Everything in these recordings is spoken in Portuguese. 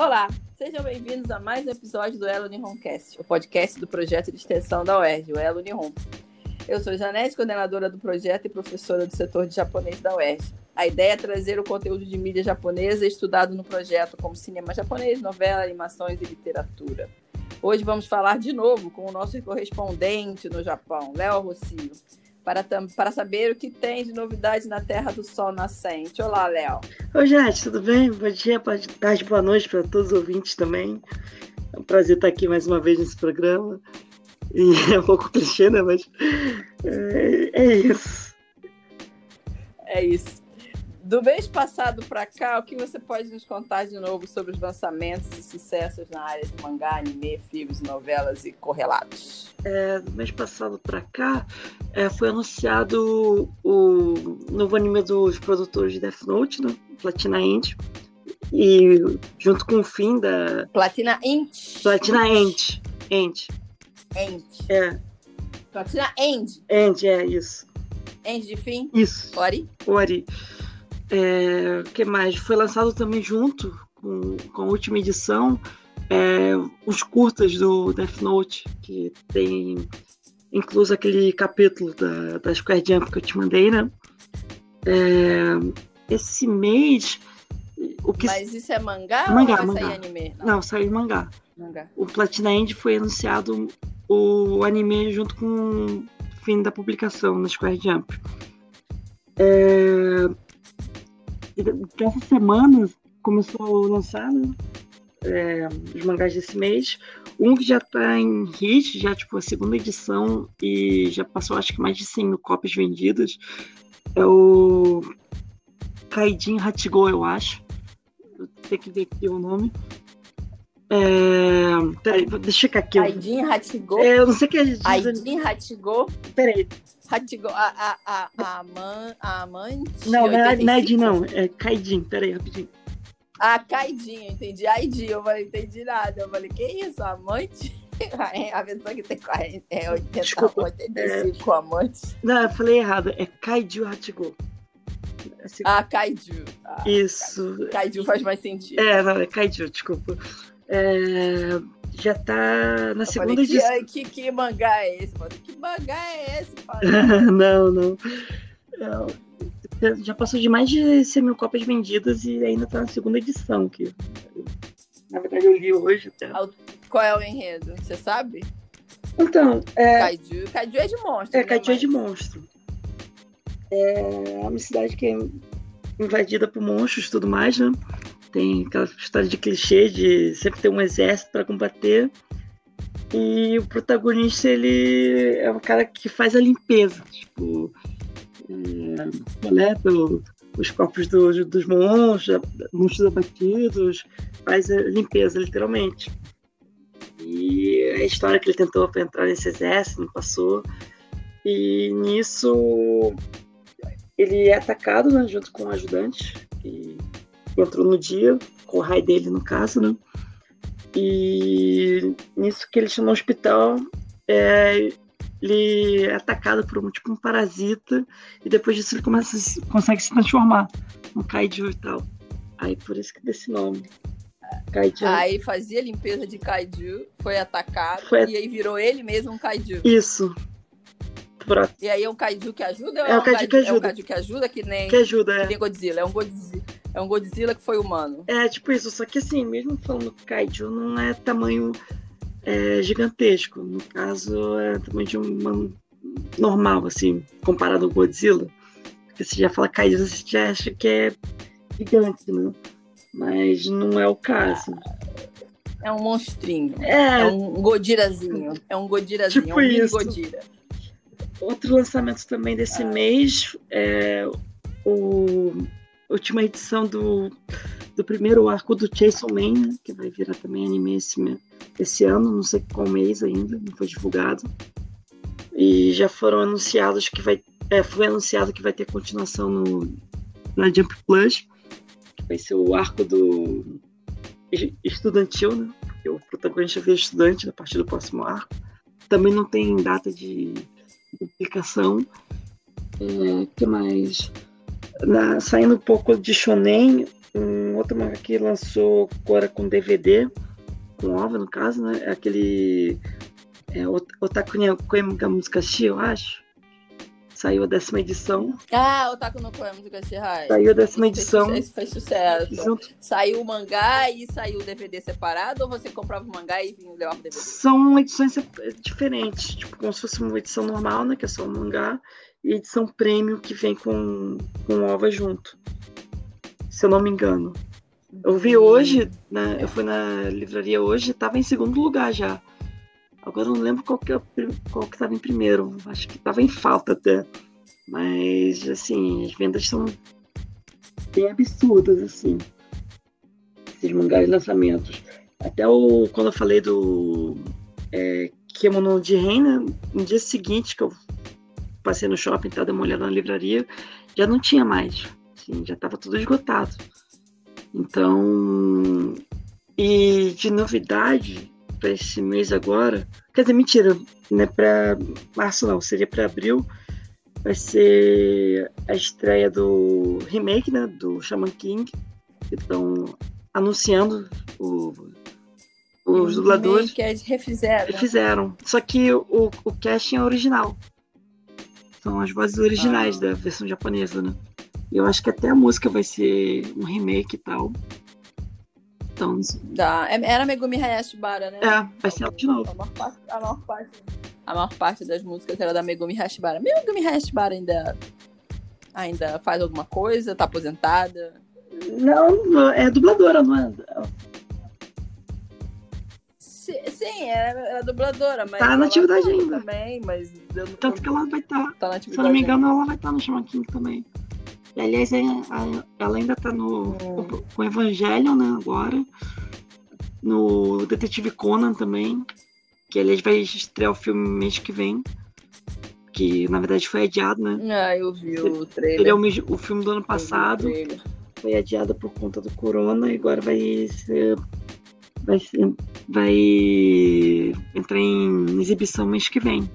Olá, sejam bem-vindos a mais um episódio do Elo Nihoncast, o podcast do projeto de extensão da UERJ, o Elo Nihon. Eu sou Janete, coordenadora do projeto e professora do setor de japonês da UERJ. A ideia é trazer o conteúdo de mídia japonesa estudado no projeto, como cinema japonês, novela, animações e literatura. Hoje vamos falar de novo com o nosso correspondente no Japão, Léo Rocio para, para saber o que tem de novidade na Terra do Sol Nascente. Olá, Léo. Oi, gente, tudo bem? Bom dia, boa tarde, boa noite para todos os ouvintes também. É um prazer estar aqui mais uma vez nesse programa. E é um pouco clichê, né? Mas é, é isso. É isso. Do mês passado para cá, o que você pode nos contar de novo sobre os lançamentos e sucessos na área de mangá, anime, filmes, novelas e correlatos? É, do mês passado para cá, é, foi anunciado o novo anime dos produtores de Death Note, né? Platina End. E junto com o fim da. Platina End. Platina End. End. End. É. Platina End. End, é isso. End de fim? Isso. Ori? Ori. É, que mais? Foi lançado também junto com, com a última edição é, os curtas do Death Note, que tem incluso aquele capítulo da, da Square Jump que eu te mandei, né? É, esse mês. O que... Mas isso é mangá, mangá ou mangá. sair anime? Não, Não saiu mangá. mangá. O Platina End foi anunciado o anime junto com o fim da publicação na Square Jump. É, essa semana começou a lançar né, é, os mangás desse mês. Um que já está em hit, já tipo a segunda edição e já passou acho que mais de 100 mil cópias vendidas. É o Kaidin Hatigo, eu acho. Tenho que ver aqui o nome. É... Peraí, deixa eu checar aqui. Aidin Hatigo? É, eu não sei o que é. Aidin Hatigo? Peraí. Hatigo, a, a, a, a, man, a amante? Não, não é, não é Aidin, não. É Kaidin. Peraí, rapidinho. Ah, Caidinho, entendi. Aidin, eu falei, entendi nada. Eu falei, que isso, amante? A pessoa que tem 40, é 80, Desculpa, 85 é... amantes. Não, eu falei errado. É Kaiju Hatigo. Assim... Ah, Kaiju. Ah, Isso. Kaiju. Kaiju faz mais sentido. É, não, é Kaiju, desculpa. É, já tá na eu segunda edição. Que, que, que, mangá é esse? Mano? Que mangá é esse? não, não. É, já passou de mais de 100 mil cópias vendidas e ainda tá na segunda edição. Que, na verdade, eu li hoje. Até. Qual é o enredo? Você sabe? Então, é... Kaiju. Kaiju é de monstro. É, né, Kaiju é de monstro. É uma cidade que é invadida por monstros e tudo mais, né? Tem aquela história de clichê de sempre ter um exército para combater. E o protagonista, ele é um cara que faz a limpeza. Tipo, é, coleta os corpos do, dos monstros, monstros abatidos, faz a limpeza, literalmente. E a história que ele tentou para entrar nesse exército, não passou. E nisso ele é atacado né, junto com o ajudante, entrou no dia, com o raio dele no caso, né? E nisso que ele chama no hospital, é, ele é atacado por um tipo um parasita e depois disso ele começa consegue se transformar no kaiju e tal. Aí por isso que desse nome. Kaiju. Aí fazia limpeza de kaiju, foi atacado foi... e aí virou ele mesmo um kaiju. Isso. Pronto. E aí é um kaiju que ajuda? É, é um kaiju, que ajuda. É um kaiju que ajuda que nem que ajuda, é. Que nem Godzilla, é um Godzilla. É um Godzilla que foi humano. É, tipo isso, só que assim, mesmo falando kaiju, não é tamanho é, gigantesco. No caso, é tamanho de um normal, assim, comparado ao Godzilla. Porque você já fala kaiju, você já acha que é gigante, né? Mas não é o caso. É um monstrinho. É, é um Godirazinho. É um Godirazinho, tipo é um mini isso. Godira. Outro lançamento também desse ah. mês é o última edição do, do primeiro arco do Chainsaw Man, né, que vai virar também anime esse, esse ano, não sei qual mês ainda, não foi divulgado. E já foram anunciados que vai. É, foi anunciado que vai ter continuação no, na Jump Plus, que vai ser o arco do estudantil, né? Porque o protagonista vira estudante a partir do próximo arco. Também não tem data de publicação. É, que mais? Na, saindo um pouco de shonen, um outro mangá que lançou agora com DVD, com OVA no caso, né? É aquele é, Otaku Koemuga Musukashi, eu acho. Saiu a décima edição. Ah, Otaku no Koemuga Musukashi, Saiu a décima edição. Esse fez sucesso. Junto... Saiu o mangá e saiu o DVD separado ou você comprava o mangá e vinha levar o DVD? São edições diferentes, tipo, como se fosse uma edição normal, né, que é só o mangá, e edição premium que vem com, com OVA junto. Se eu não me engano. Eu vi hum. hoje, né, eu fui na livraria hoje, tava em segundo lugar já. Agora eu não lembro qual que, é, qual que tava em primeiro. Acho que tava em falta até. Mas, assim, as vendas são bem absurdas, assim. Esses mangás lançamentos. Até o, quando eu falei do é, Kemono de Reina, no dia seguinte que eu passei no shopping, tá, dei uma olhada na livraria, já não tinha mais. Assim, já estava tudo esgotado. Então, e de novidade, para esse mês agora. Quer dizer, mentira, não é para março não, seria para abril. Vai ser a estreia do remake, né, do Shaman King. Estão anunciando o, os dubladores. Que eles refizeram. Refizeram. Só que o, o casting é original. São as vozes originais ah. da versão japonesa, né? E eu acho que até a música vai ser um remake e tal. Então. É, era Megumi Hayashibara, né? É, vai ser ela de novo. A maior, parte, a, maior parte, a maior parte das músicas era da Megumi Hayashibara. Megumi Hayashibara ainda, ainda faz alguma coisa? Tá aposentada? Não, é dubladora, não é? Sim, era, era dubladora, mas. Tá na atividade ainda. Também, mas Tanto que ela vai estar. Tá, tá se eu não me engano, ainda. ela vai estar tá no Shaman King também. E, aliás, é, ela ainda tá no, é. com o Evangelho, né, agora. No Detetive Conan também. Que aliás vai estrear o filme mês que vem. Que na verdade foi adiado, né? Ah, eu vi o trailer. Ele é o, o filme do ano passado. Foi adiado por conta do corona e agora vai ser. Vai, ser, vai entrar em exibição mês que vem.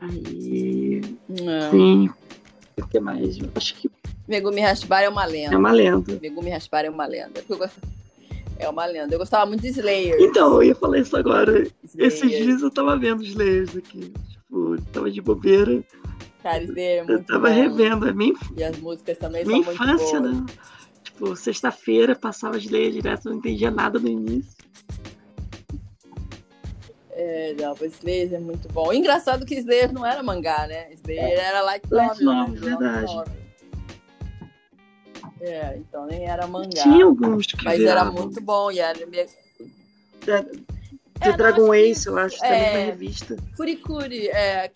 Aí. Não. Sim, o que mais? Acho que. Megumi Hashibara é uma lenda. É uma lenda. Megumi Hashibara é uma lenda. É uma lenda. Eu gostava muito de Slayer. Então, eu ia falar isso agora. Slayer. Esses dias eu tava vendo Slayers aqui. Tipo, tava de bobeira. Cara, Slayer é muito Eu tava bom. revendo. É minha... E as músicas também minha são infância, muito boas. né? Tipo, sexta-feira passava Slayer direto, não entendia nada no início. É, não, o Slayer é muito bom. Engraçado que Slayer não era mangá, né? Slayer é. era light novel. Light novel, né? verdade. É, então nem era mangá. Tinha alguns que Mas viravam. era muito bom. E era... É, The é, Dragon Ace, eu acho, também é, revista. Furikuri, é,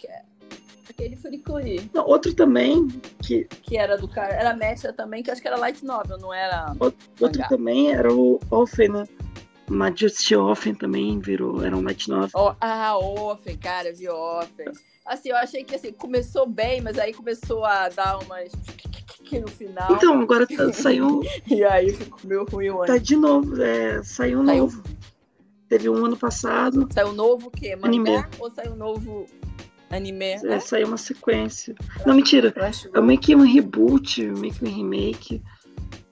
aquele Furikuri. Não, outro também que... Que era do cara, era mecha também, que acho que era light novel, não era Outro, outro também era o Orphan, né? Majesty Offen também virou, era um light novel. Oh, ah, Offen, cara, eu vi Offen. Assim, eu achei que assim, começou bem, mas aí começou a dar umas no final. Então, agora tá, saiu. e aí ficou meio ruim o Tá de novo, é, saiu, saiu novo. Teve um ano passado. Saiu novo o quê? Mangá anime. ou saiu novo anime? É, é? saiu uma sequência. Não, mentira. É meio que um reboot, meio que um remake.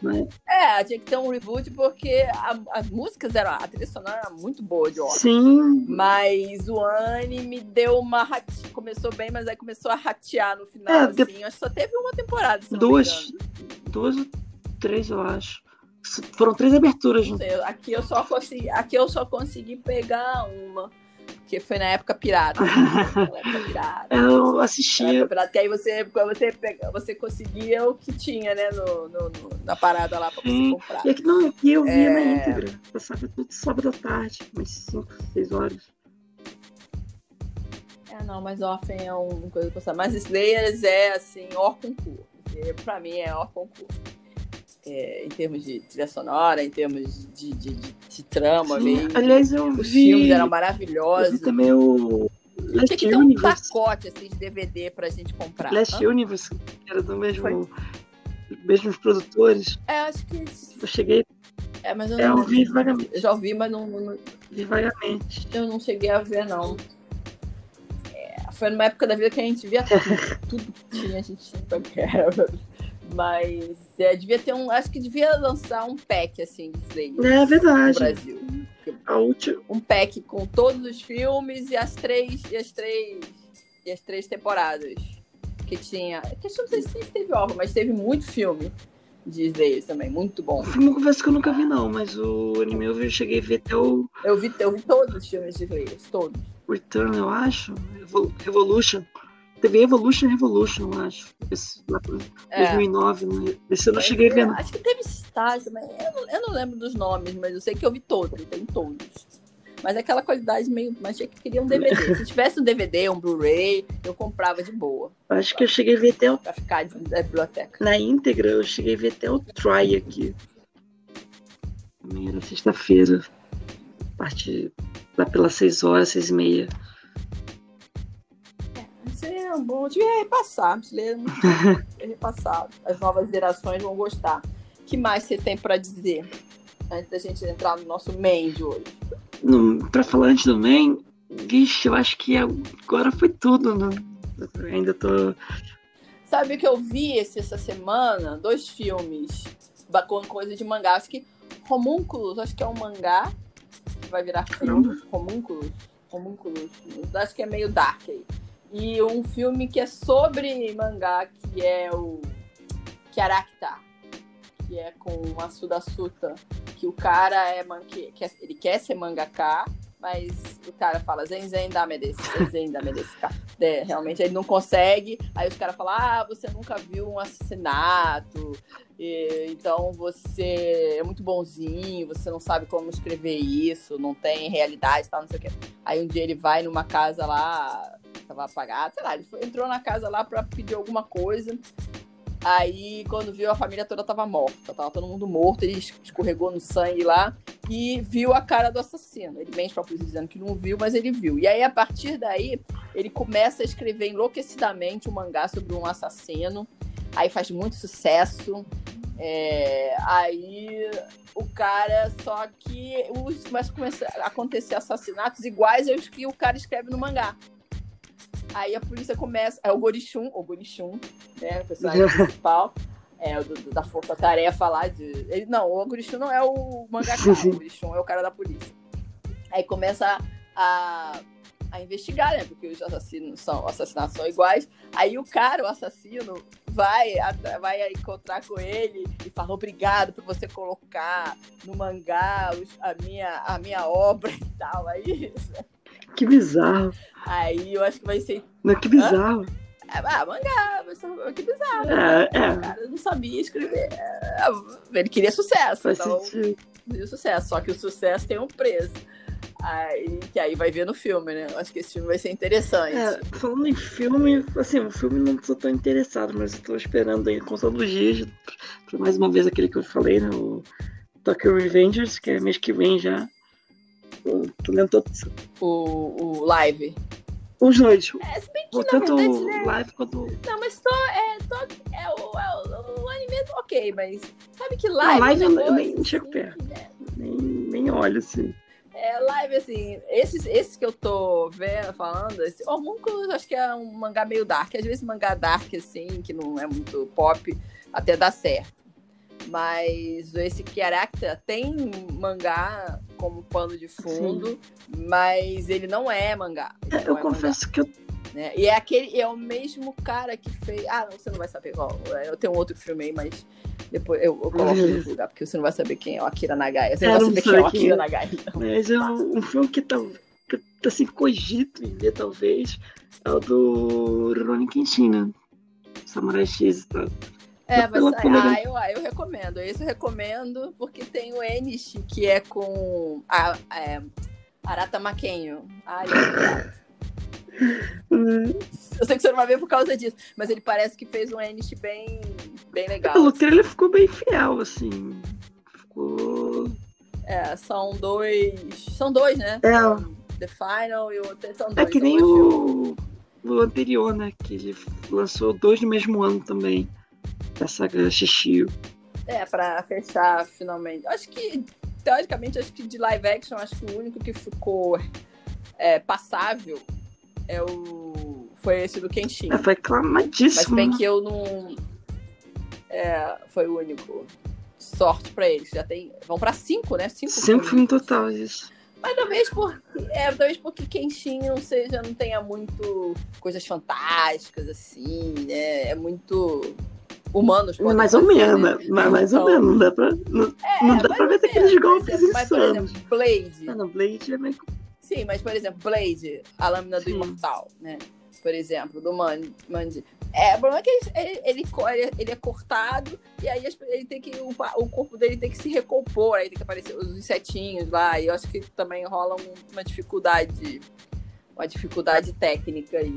Né? É, tinha que ter um reboot porque a, as músicas eram. A trilha sonora era muito boa de Oscar. Sim. Mas o anime deu uma. Rate... Começou bem, mas aí começou a ratear no final. É, assim. de... Acho que só teve uma temporada. duas. Duas ou três, eu acho. Foram três aberturas. Sei, aqui eu só consegui. Aqui eu só consegui pegar uma. Porque foi na época pirata. na época pirata. Eu assistia. Pirata, que aí você, você, você conseguia o que tinha, né, no, no, no na parada lá pra você comprar. E aqui, não, aqui eu via é... na íntegra. Passava tudo sábado à tarde, umas 5, 6 horas. É, não, mas Orphan é uma coisa que eu Mas Slayers é, assim, or concurso. Pra mim é or concurso é, em termos de trilha sonora, em termos de, de, de, de trama. Sim. Aliás, eu Os vi, filmes eram maravilhosos. Eu também o. Last Tinha que ter um pacote assim, de DVD pra gente comprar. Last Hã? Universe, que era do mesmo. Mesmos produtores. É, acho que. Eu cheguei. É, mas eu, é, não, eu vi vagamente. Eu já ouvi, mas não, não. Vi vagamente. Eu não cheguei a ver, não. É, foi numa época da vida que a gente via tudo. tudo que tinha, a gente tinha. Era Mas é, devia ter um. Acho que devia lançar um pack assim de Slayer. É verdade. No Brasil. A última. Um pack com todos os filmes e as três. E as três. E as três temporadas. Que tinha. Que eu não sei se teve órgão, mas teve muito filme de Slayer também. Muito bom. O filme eu confesso que eu nunca vi, não, mas o anime eu cheguei a ver até o. Eu vi, eu vi todos os filmes de Slayer, todos. Return, eu acho. Revolution. Teve Evolution Revolution, eu acho. Esse, lá É. 2009, né? Esse eu não Mas, cheguei a ver. Acho que teve Stars também. Eu não, eu não lembro dos nomes, mas eu sei que eu vi todos, tem todos. Mas é aquela qualidade meio. Mas tinha que queria um DVD. Se tivesse um DVD, um Blu-ray, eu comprava de boa. Acho que eu cheguei a ver até o. Pra ficar de- da biblioteca. Na íntegra, eu cheguei a ver até o Try aqui. Também era sexta-feira. A partir lá pelas 6 horas, 6 e meia. É um bom. Devia repassar. Brasileiro é. As novas gerações vão gostar. O que mais você tem pra dizer? Antes da gente entrar no nosso main de hoje. Pra falar antes do main, vixe, eu acho que agora foi tudo, né? Ainda tô. Sabe o que eu vi esse- essa semana? Dois filmes com coisa de mangá. Acho que Homúnculos, acho que é um mangá que vai virar filme. Homúnculos. Homúnculos. Acho que é meio dark aí. E um filme que é sobre mangá, que é o Kyarakta, que é com a Suda Suta, que o cara é, man- que, é- ele quer ser mangaká, mas o cara fala zen zen dame desse, zen desse cara. É, realmente ele não consegue. Aí os caras falam: Ah, você nunca viu um assassinato, e- então você é muito bonzinho, você não sabe como escrever isso, não tem realidade, tal, não sei o quê. Aí um dia ele vai numa casa lá, tava apagado, sei lá, ele foi- entrou na casa lá pra pedir alguma coisa. Aí, quando viu, a família toda tava morta. Tava todo mundo morto, ele es- escorregou no sangue lá e viu a cara do assassino. Ele mente pra polícia dizendo que não viu, mas ele viu. E aí, a partir daí, ele começa a escrever enlouquecidamente um mangá sobre um assassino. Aí faz muito sucesso. É, aí o cara, só que os, começa a acontecer assassinatos iguais aos que o cara escreve no mangá. Aí a polícia começa. É o Gorichun, o Gorichun, né? O personagem principal. É, o do- do- da força-tarefa lá de. Ele, não, o Gorichun não é o mangaka, o Gorichun é o cara da polícia. Aí começa a, a investigar, né? Porque os assassinos são, assassinatos são iguais. Aí o cara, o assassino, vai, vai encontrar com ele e fala: obrigado por você colocar no mangá os- a, minha, a minha obra e tal. Aí, Que bizarro. aí eu acho que vai ser. Não, que bizarro. Ah, mangá, que bizarro. É, O é. cara não sabia escrever. É, Ele queria sucesso, Faz então sentido. queria sucesso. Só que o sucesso tem um preço. Aí, que aí vai ver no filme, né? Eu acho que esse filme vai ser interessante. É, falando em filme, assim, o filme não tô tão interessado, mas eu tô esperando aí com todos os dias. Pra mais uma vez aquele que eu falei, né? O Tokyo Revengers, que é mês que vem já. Lendo todos. O, o live. Os dois. É, se bem que, Tanto verdade, o né? live quanto. Não, mas tô, é, tô, é, o, é o, o anime é ok, mas sabe que Não, live. live é um eu- nem chego assim, perto. né? Nem, nem olho, assim. É, live, assim, esses, esses que eu tô vendo, falando, esse Homúnculos, acho que é um mangá meio dark. Às vezes mangá dark, assim, que não é muito pop, até dá certo. Mas esse Character tem mangá como pano de fundo, mas ele não é mangá. É, não eu é confesso que eu. mangá, né? E é aquele, é o mesmo cara que fez. Ah, não, você não vai saber qual. Eu tenho outro filme aí, mas depois eu, eu coloco no lugar, porque você não vai saber quem é o Akira Nagai. Você não vai saber quem é o Akira. Nagai. Mas é um, um filme que tá. Que eu, assim, cogito em ver, talvez. É o do Rurouni Kenshin, né? Samurai X e tal. É, Mas colega- ah, eu, ah, eu recomendo. Esse eu recomendo porque tem o Enish, que é com a, é, Arata Maquenho. Ai, Hum, eu sei que você não vai ver por causa disso, mas ele parece que fez um Enish bem, bem legal. Pelo trailer ficou bem fiel, assim. Ficou. É, são dois. São dois, né? É. The Final e o outro. São dois. É que são nem o, o anterior, né? Que ele lançou dois no mesmo ano também. Da saga Shishio. É, pra fechar finalmente. Acho que, teoricamente, acho que de live action, acho que o único que ficou é, passável é o. Foi esse do Kenshin. É, foi Mas aclamadíssimo. bem né? que eu não. é, foi o único. Sorte pra eles. Já tem. Vão pra cinco, né? Cinco, Cinco filmes total, isso. Mas talvez porque, é, talvez porque Kenshin não seja, não tenha muito coisas fantásticas, assim, né? É muito humanos. Mais ou menos, né? Mas mais ou menos, não dá pra. Não, É, não dá pra ver aqueles menos, golpes mas, mas, por insanos. exemplo, Blade. Ah, não, Blade é meio. Sim, mas, por exemplo, Blade, a lâmina do Sim. imortal, né? Por exemplo, do Man Mandy. É, o problema é que ele, ele, ele, ele- é cortado e aí ele tem que, o, o corpo dele tem que se recompor, aí tem que aparecer os insetinhos lá, e eu acho que também rola um- uma dificuldade, uma dificuldade técnica aí.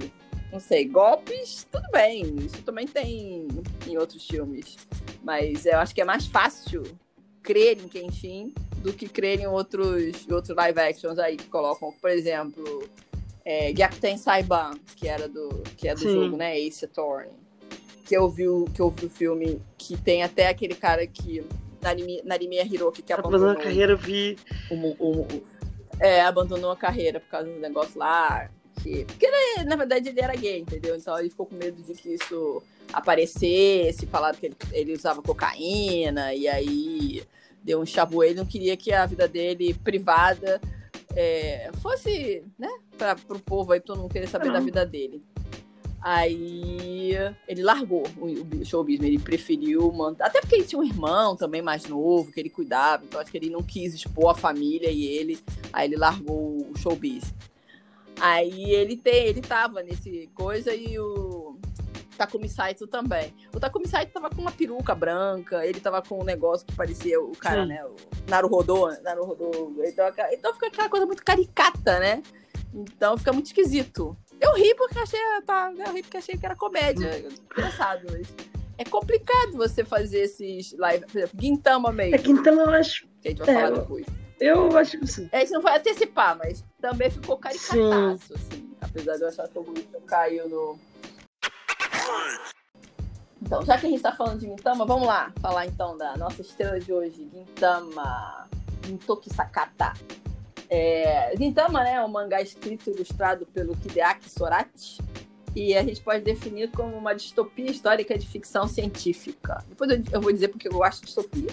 Não sei, golpes, tudo bem, isso também tem em outros filmes. Mas eu acho que é mais fácil crer em Kenshin do que crer em outros, outros live actions aí que colocam, por exemplo, é, Gyakuten Saiban, que era do que é do Sim. jogo, né, Ace Attorney. Que eu vi o que eu vi o filme que tem até aquele cara que Narimi, Narimiya Hiroki que Abandonou abandonou a carreira, vi. o, o- o- é, abandonou a carreira por causa do negócio lá. Que, porque ele, na verdade ele era gay, entendeu? Então ele ficou com medo de que isso aparecesse, falaram que ele, ele usava cocaína, e aí deu um chabu. Ele não queria que a vida dele privada é, fosse, né, para pro povo aí, todo mundo querer saber Não. da vida dele. Aí ele largou o, o show business, ele preferiu manter. Até porque ele tinha um irmão também mais novo, que ele cuidava, então acho que ele não quis expor a família e ele. Aí ele largou o show business. Aí ele tem, ele tava nesse coisa e o Takumi Saito também. O Takumi Saito tava com uma peruca branca, ele tava com um negócio que parecia o cara, Sim. né? O Naruhodô, Naruhodô. Então, então fica aquela coisa muito caricata, né? Então fica muito esquisito. Eu ri porque achei, tá, eu ri porque achei que era comédia. Engraçado, mas é complicado você fazer esses live, por exemplo, Gintama mesmo, É então eu acho. que a gente vai é, falar depois. Eu acho que sim. É, a gente não vai antecipar, mas também ficou caricataço, assim. Apesar de eu achar que o Wilson caiu no. Então, já que a gente tá falando de Gintama, vamos lá falar então da nossa estrela de hoje, Gintama Gintoki Sakata. É, Gintama, né, é um mangá escrito e ilustrado pelo Hideaki Sorachi. E a gente pode definir como uma distopia histórica de ficção científica. Depois eu, eu vou dizer porque eu gosto de distopia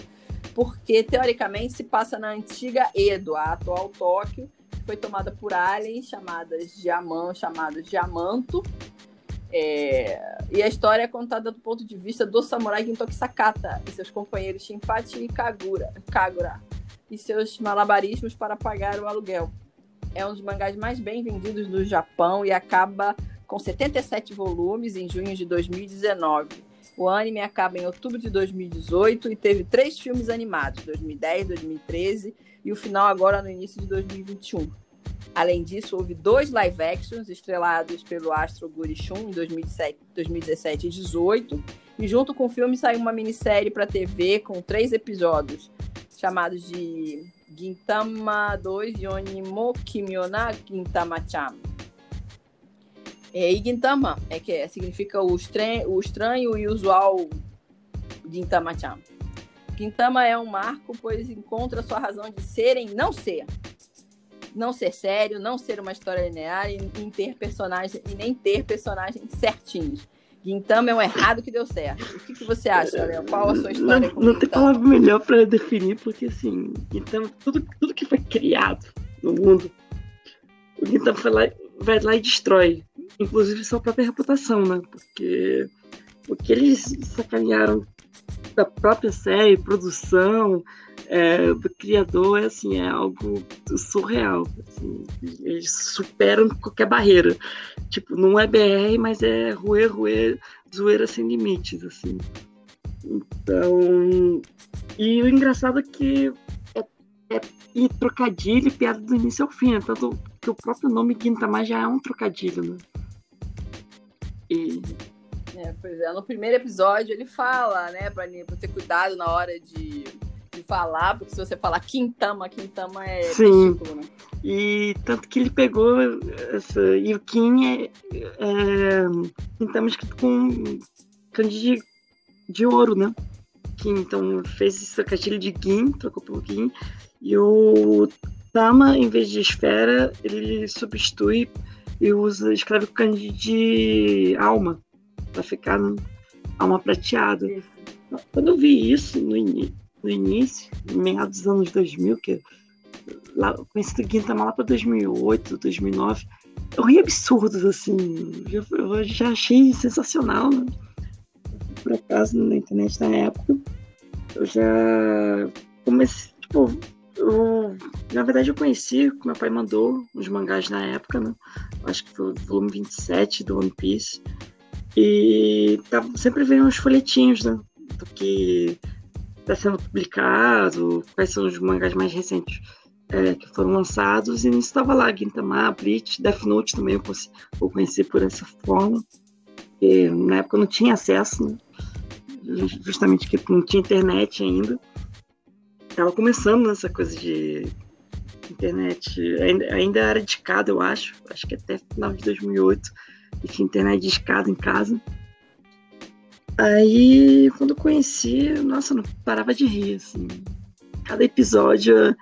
porque teoricamente se passa na antiga Edo, a atual Tóquio, que foi tomada por aliens chamadas Diamant, chamados Diamanto. É, E a história é contada do ponto de vista do samurai Gintoki Sakata e seus companheiros Shinpachi e Kagura, Kagura e seus malabarismos para pagar o aluguel. É um dos mangás mais bem vendidos do Japão e acaba com 77 volumes em junho de 2019. O anime acaba em outubro de 2018 e teve três filmes animados, 2010, 2013 e o final agora no início de 2021. Além disso, houve dois live actions estrelados pelo Astro Gurishun em 2007, 2017 e 2018. E junto com o filme saiu uma minissérie para TV com três episódios, chamados de Gintama 2 Yonimo Kimiona Gintama-chan. É, e Gintama é que é, significa o, estran o estranho e usual Gintama-chan. Gintama é um marco, pois encontra sua razão de ser em não ser. Não ser sério, não ser uma história linear e, e ter personagem, e nem ter personagens certinhos. Gintama é um errado que deu certo. O que, que você acha, Léo? Qual a sua história Não, não tem Gintama? palavra melhor pra definir, porque assim, então, tudo, tudo que foi criado no mundo, o Gintama vai lá, vai lá e destrói. Inclusive sua própria reputação, né? Porque o que eles sacanearam da própria série, produção, é, do criador, é assim, é algo surreal. assim, eles superam qualquer barreira. Tipo, não é BR, mas é ruê, ruê, zoeira sem limites, assim. Então. E o engraçado é que é, é e trocadilho piada do início ao fim, né? Tanto que o próprio nome Gintama já é um trocadilho, né? E É, pois é, no primeiro episódio ele fala, né, pra, pra ter cuidado na hora de, de falar, porque se você falar Quintama, Quintama é Sim. testículo, né? E tanto que ele pegou essa. E o Kim é. é então escrito com kanji de, de ouro, né? Kim, então fez esse trocadilho de Gin, trocou pelo Gin. E o Tama, em vez de esfera, ele substitui e usa, escreve com kanji de alma. Pra ficar alma prateada. Isso. Quando eu vi isso no, in, no início, meados dos anos 2000, que lá, conheci o Gintama lá para 2008, 2009, eu ri absurdos, assim. Eu, eu já achei sensacional, né? Por acaso, na internet na época, eu já comecei, tipo, eu, na verdade eu conheci, meu pai mandou uns mangás na época, né? Acho que foi o volume 27 do One Piece. E tava, sempre veio uns folhetinhos, né? Do que está sendo publicado, quais são os mangás mais recentes é, que foram lançados, e nisso estava lá, Gintama, Bleach, Death Note também eu, conheci, eu conheci por essa forma. E, na época eu não tinha acesso, né? justamente porque não tinha internet ainda. Tava começando nessa coisa de internet, ainda, ainda era de escada, eu acho, acho que até final de 2008, e tinha internet de escada em casa. Aí, quando eu conheci, nossa, não parava de rir, assim. Cada episódio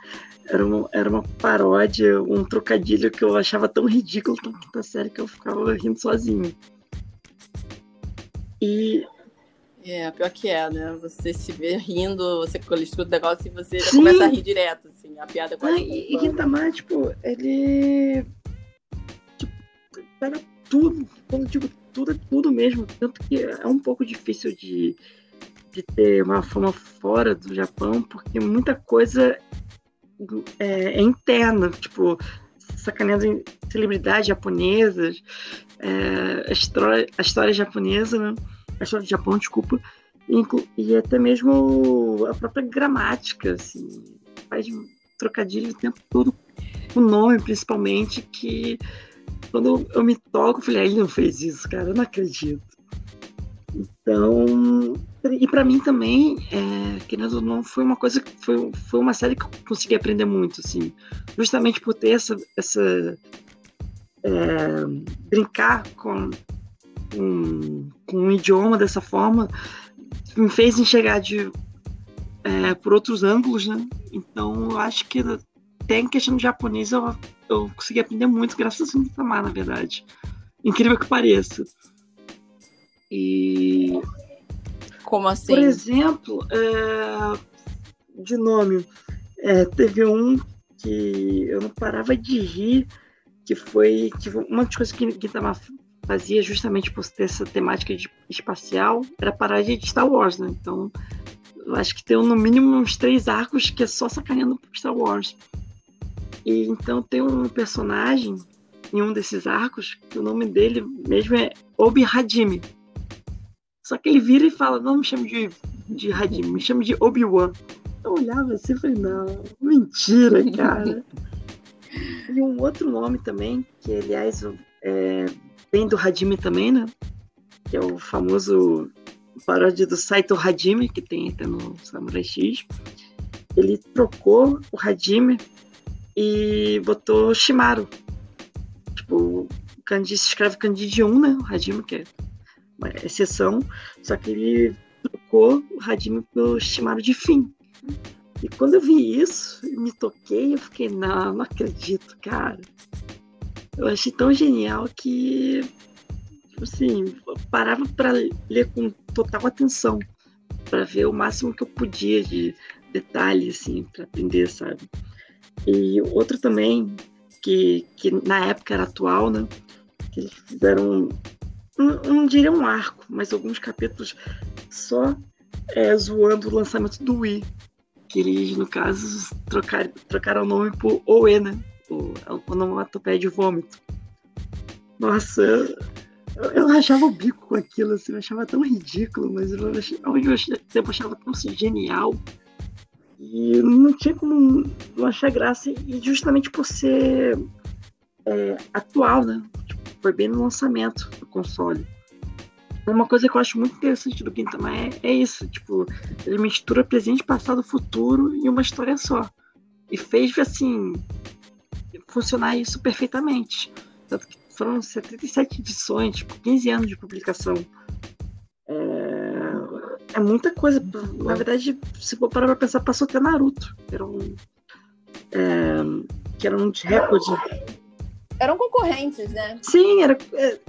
era uma, era uma paródia, um trocadilho que eu achava tão ridículo, tão quinta série, que eu ficava rindo sozinho. E. É, pior que é, né? Você se vê rindo, você escuta o negócio e você já começa a rir direto, assim, a piada é quase. Ah, e, e Gintamar, tipo, ele. Tipo, pega tudo, quando digo tudo, é tudo mesmo. Tanto que é um pouco difícil de, de ter uma fama fora do Japão, porque muita coisa é, é interna, tipo, sacaneando celebridades japonesas, é, a, história, a história japonesa, né? A história do Japão, desculpa, e, até mesmo a própria gramática, assim, faz trocadilho o tempo todo, o nome principalmente, que quando eu me toco, eu falei, ah, ele não fez isso, cara, eu não acredito. Então, e para mim também, é, querendo ou não, foi uma coisa foi, foi uma série que eu consegui aprender muito, assim, justamente por ter essa, essa é, brincar com, com, um idioma dessa forma, me fez enxergar de é, por outros ângulos, né? Então, eu acho que até em questão de japonês eu, eu consegui aprender muito graças a Samar, na verdade. Incrível que pareça. E como assim? Por exemplo, é, de nome, é, teve um que eu não parava de rir, que foi que uma das coisas que Gintama fazia justamente por ter essa temática de espacial era parar de Star Wars, né? Então, eu acho que tem no mínimo uns três arcos que é só sacaneando Star Wars. E então tem um personagem em um desses arcos que o nome dele mesmo é Obi Hadimi. Só que ele vira e fala, não me chame de, de Hadim, me chame de Obi-Wan. Eu olhava assim e falei, não, mentira, cara. e um outro nome também, que aliás é, vem do Hadimi também, né? Que é o famoso paródia do Saito Hadimi, que tem até no Samurai X. Ele trocou o Hadimi e botou Shimaru. Tipo, o kanji se escreve kanji de um, né? O Hadimi, que é uma exceção, só que ele trocou o Radime pelo chamado de fim. E quando eu vi isso, me toquei, eu fiquei, não, não acredito, cara. Eu achei tão genial que, tipo assim, parava para ler com total atenção, para ver o máximo que eu podia de detalhes, assim, para aprender, sabe? E outro também, que, que na época era atual, né? Que eles fizeram não, não diria um arco, mas alguns capítulos só é, zoando o lançamento do Wii. Que eles, no caso, trocaram, trocaram o nome por Oe, né? O onomatopeia de vômito. Nossa, eu, eu achava o bico com aquilo, assim, eu achava tão ridículo, mas eu, ao mesmo tempo achava tão assim, genial. E não tinha como não achar graça, e justamente por ser é, atual, né? foi bem no lançamento do console. Uma coisa que eu acho muito interessante do Gintama é, é isso, tipo, ele mistura presente, passado, futuro em uma história só. E fez, assim, funcionar isso perfeitamente. Tanto que foram 77 edições, tipo, 15 anos de publicação. É, é muita coisa. Na verdade, se for parar pra pensar, passou até Naruto. Era um. É, que era um recorde eram concorrentes, né? Sim, era,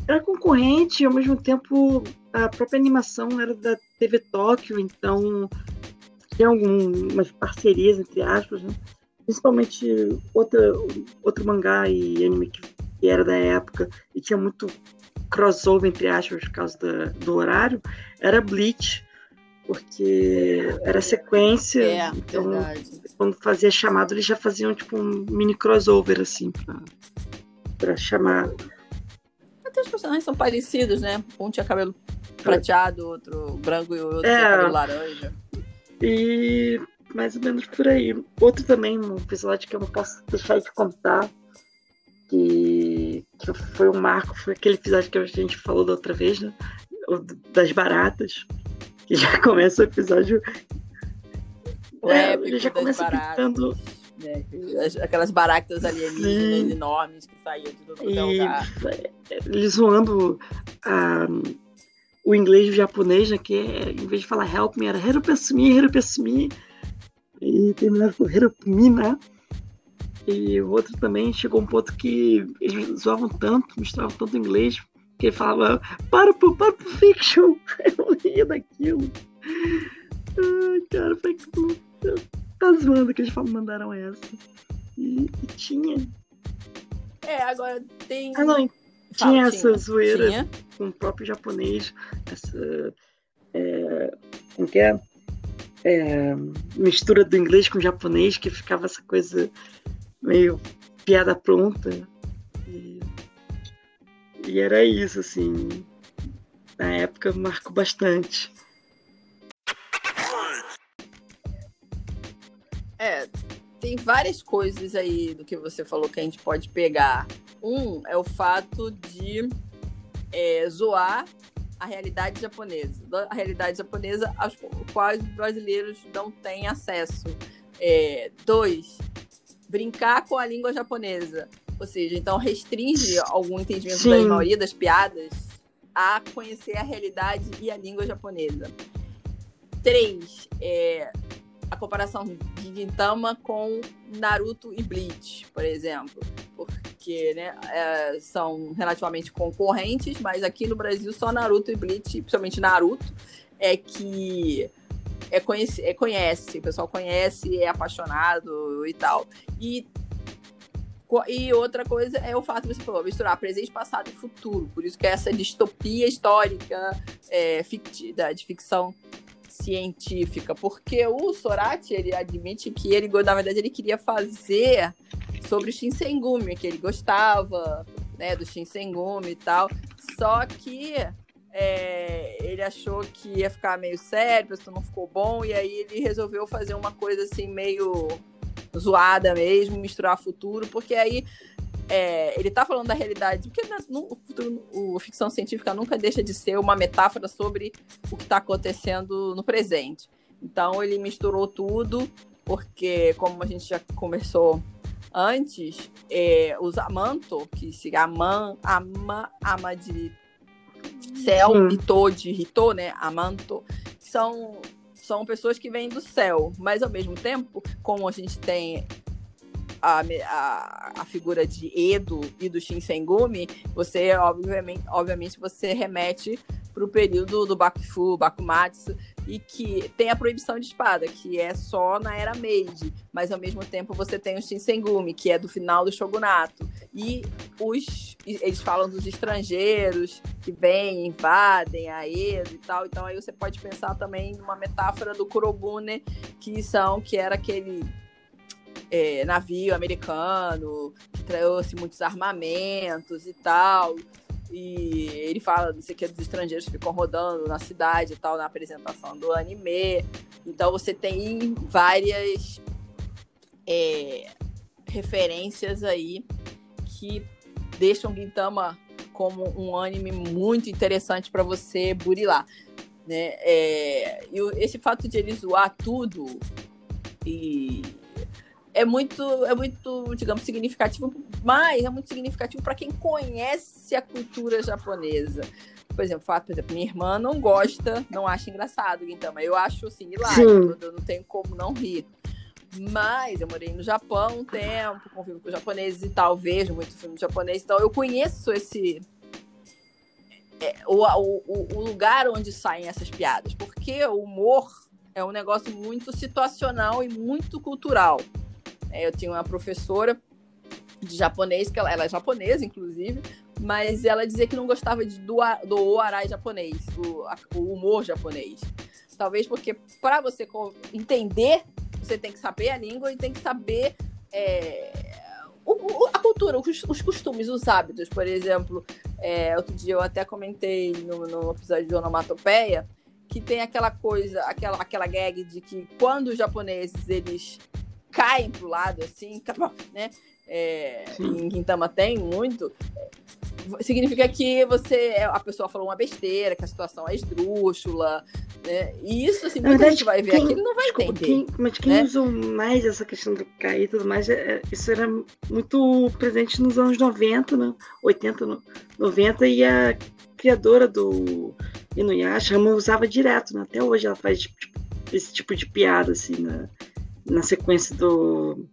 era concorrente e ao mesmo tempo a própria animação era da, TV Tóquio, então tem algumas parcerias, entre aspas, né? Principalmente outra, outro mangá e anime que, que, era da época e tinha muito crossover, entre aspas, por causa da, do horário, era Bleach, porque era sequência, é, então verdade. quando fazia chamado eles já faziam tipo um mini crossover assim pra, pra chamar. Até os personagens são parecidos, né? Um tinha cabelo prateado, outro branco e outro É. cabelo laranja. E mais ou menos por aí. Outro também, um episódio que eu não posso deixar de contar, que, que foi um marco, foi aquele episódio que a gente falou da outra vez, né? O das baratas. Que já começa o episódio. O É, épico já começa baratas, pintando- né? As- Aquelas baractas alienígenas Sim. enormes que saíam de todo é E lugar. ele zoando a, o inglês e o japonês, né? Que é, em vez de falar help me, era help me, help me. E terminava com help me, né? E o outro também chegou a um ponto que eles zoavam tanto, misturavam tanto inglês, que ele falava, para pro, para pro fiction. Eu ria daquilo. Ai, cara, foi que tá zoando que eles mandaram essa. E, e tinha. É, agora tem. Ah, não, Fala, tinha essa zoeira Tinha. com o próprio japonês, essa. É, como que é? É, mistura do inglês com japonês, que ficava essa coisa meio piada pronta. E, e era isso, assim. Na época marcou bastante. É, tem várias coisas aí do que você falou que a gente pode pegar. Um é o fato de é, zoar a realidade japonesa. A realidade japonesa aos quais os brasileiros não têm acesso. É, dois, brincar com a língua japonesa. Ou seja, então restringe algum entendimento Sim. da maioria das piadas a conhecer a realidade e a língua japonesa. Três, é, a comparação de Gintama com Naruto e Bleach, por exemplo. Porque né, é, são relativamente concorrentes, mas aqui no Brasil só Naruto e Bleach, principalmente Naruto, é que é conhece, é conhece, o pessoal conhece, é apaixonado e tal. E, e outra coisa é o fato, você falou, misturar presente, passado e futuro. Por isso que é essa distopia histórica é, da- de ficção científica, porque o Sorati, ele admite que ele, na verdade, ele queria fazer sobre o Shinsengumi, que ele gostava, né, do Shinsengumi e tal, só que é, ele achou que ia ficar meio sério, isso não ficou bom, e aí ele resolveu fazer uma coisa assim, meio zoada mesmo, misturar futuro, porque aí é, ele tá falando da realidade, porque na- no, o ficção científica nunca deixa de ser uma metáfora sobre o que está acontecendo no presente. Então ele misturou tudo, porque como a gente já conversou antes, é, os Amanto, que se Aman, Ama, Ama de céu Sim. e To de Rito, né? Amanto, são, são pessoas que vêm do céu, mas ao mesmo tempo, como a gente tem a, a, a figura de Edo e do Shinsengumi, você, obviamente, obviamente você remete para o período do Bakufu, Bakumatsu, e que tem a proibição de espada, que é só na era Meiji, mas ao mesmo tempo você tem o Shinsengumi, que é do final do Shogunato. E os eles falam dos estrangeiros que vêm, invadem a Edo e tal, então aí você pode pensar também numa metáfora do Kurobune, que são que era aquele é, navio americano que trouxe muitos armamentos e tal. E ele fala, não sei o que, dos estrangeiros que ficam rodando na cidade e tal, na apresentação do anime. Então você tem várias é, referências aí que deixam Gintama como um anime muito interessante para você burilar. Né? É, e esse fato de ele zoar tudo e é muito, é muito, digamos, significativo, mas é muito significativo para quem conhece a cultura japonesa. Por exemplo, fato, por exemplo, minha irmã não gosta, não acha engraçado, então, mas eu acho assim, hilário, eu não tenho como não rir. Mas eu morei no Japão um tempo, convivo com japoneses e tal, vejo muito filme japonês, então eu conheço esse é, o, o, o lugar onde saem essas piadas, porque o humor é um negócio muito situacional e muito cultural. É, eu tinha uma professora de japonês, que ela, ela, é japonesa, inclusive, mas ela dizia que não gostava de, do, do oarai japonês, o, humor japonês. Talvez porque para você entender, você tem que saber a língua e tem que saber é, o, a cultura, os, os, costumes, os hábitos. Por exemplo, é, outro dia eu até comentei no, no episódio de Onomatopeia que tem aquela coisa, aquela, aquela gag de que quando os japoneses eles caem pro lado assim, né? É, em Quintama tem muito, significa que você a pessoa falou uma besteira, que a situação é esdrúxula, né? E isso, assim, muita verdade, gente vai ver quem, aquilo não vai desculpa, entender. Quem, mas quem né? usou mais essa questão do cair e tudo mais, é, é isso era muito presente nos anos 90, né? 80, 90, e a criadora do Inuyasha usava direto, né? Até hoje ela faz tipo, esse tipo de piada, assim, na, na sequência do,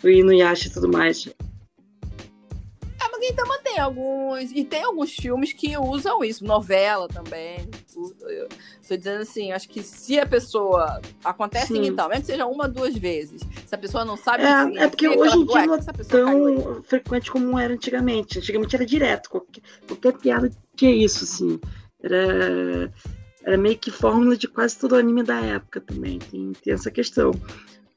do Inuyasha e tudo mais. Então tem alguns. E tem alguns filmes que usam isso, novela também. Estou dizendo assim, acho que se a pessoa. Acontece Sim. então, mesmo que seja uma, duas vezes. Se a pessoa não sabe. É, é porque hoje em dia não é tão frequente como era antigamente. Antigamente era direto. Qualquer, qualquer piada tinha isso, assim. Era, era meio que fórmula de quase todo o anime da época também. Tem, tem essa questão.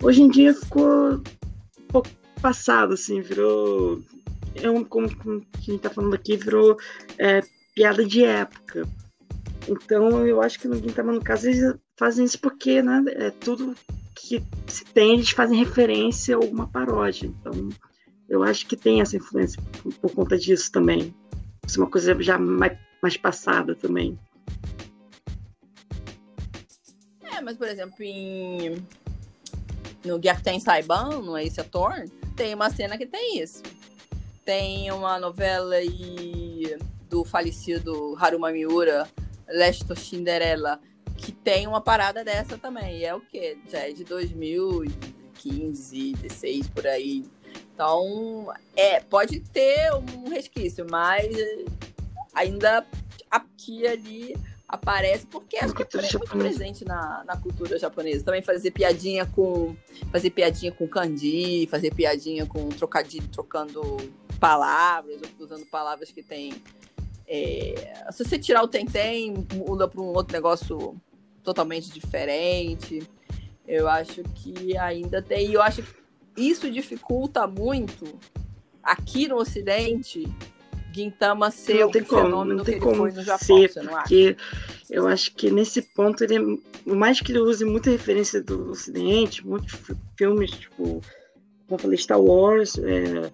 Hoje em dia ficou um pouco passado, assim, virou é um, como, a gente está falando aqui, virou é, piada de época. Então eu acho que no Gintama, no caso, eles fazem isso porque né, é tudo que se tem, eles fazem referência a alguma paródia. Então eu acho que tem essa influência por, por conta disso também. Isso é uma coisa já mais, mais passada também. É, mas por exemplo, em... no Gyakuten Saiban, no Ace Attorney, tem uma cena que tem isso. Tem uma novela aí do falecido Haruma Miura, Lesto Cinderella, que tem uma parada dessa também. E é o quê? Já é de 2015, 16 por aí. Então, é, pode ter um resquício, mas ainda aqui ali aparece, porque acho que é muito presente na, na cultura japonesa. Também fazer piadinha com. Fazer piadinha com kanji, fazer piadinha com trocadilho, trocando palavras, usando palavras que tem. É, se você tirar o tentem, muda para um outro negócio totalmente diferente. Eu acho que ainda tem. E eu acho que isso dificulta muito aqui no Ocidente Gintama ser o fenômeno que ele foi no Japão, ser, você não porque acha? eu acho que nesse ponto ele, é, por mais que ele use muita referência do Ocidente, muitos filmes, tipo, como eu falei, Star Wars, é,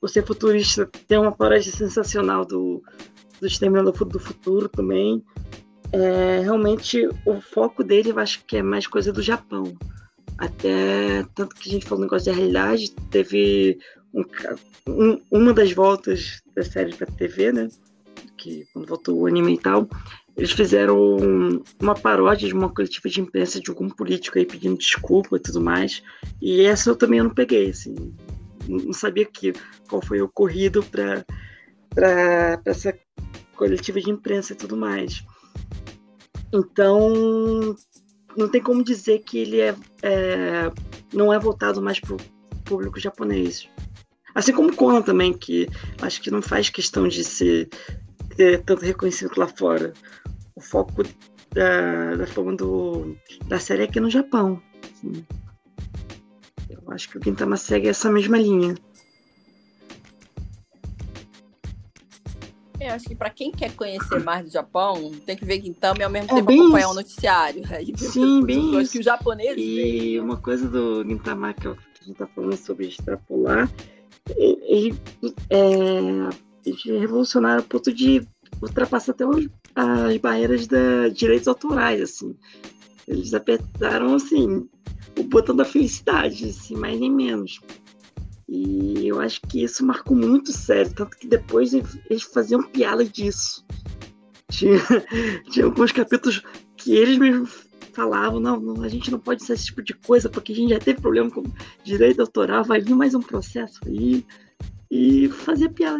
o Ser Futurista tem uma paródia sensacional do, do Exterminador do Futuro também. É, realmente o foco dele eu acho que é mais coisa do Japão. Até tanto que a gente falou um negócio de realidade, teve um, um, uma das voltas da série para TV, né? Que quando voltou o anime e tal, eles fizeram uma paródia de uma coletiva de imprensa de algum político aí pedindo desculpa e tudo mais. E essa eu também não peguei, assim. Não sabia que, qual foi o ocorrido para essa coletiva de imprensa e tudo mais. Então, não tem como dizer que ele é, é não é voltado mais para o público japonês. Assim como Conan também, que acho que não faz questão de ser ter tanto reconhecimento lá fora. O foco da, da forma do, da série é aqui no Japão. Assim. Eu acho que o Gintama segue essa mesma linha. Eu acho que para quem quer conhecer mais do Japão, tem que ver Gintama e ao mesmo é tempo acompanhar o um noticiário. Né? Sim, bem isso. que os japoneses E veem, né? uma coisa do Gintama que a gente está falando sobre extrapolar ele, é, eles revolucionaram a ponto de ultrapassar até os, as barreiras de direitos autorais, assim. Eles apertaram, assim, o botão da felicidade, assim, mais nem menos. E eu acho que isso marcou muito sério, tanto que depois eles faziam piada disso. Tinha, tinha alguns capítulos que eles mesmos falavam, não, não, a gente não pode ser esse tipo de coisa, porque a gente já teve problema com direito autoral, vai vir mais um processo aí. E fazer piada.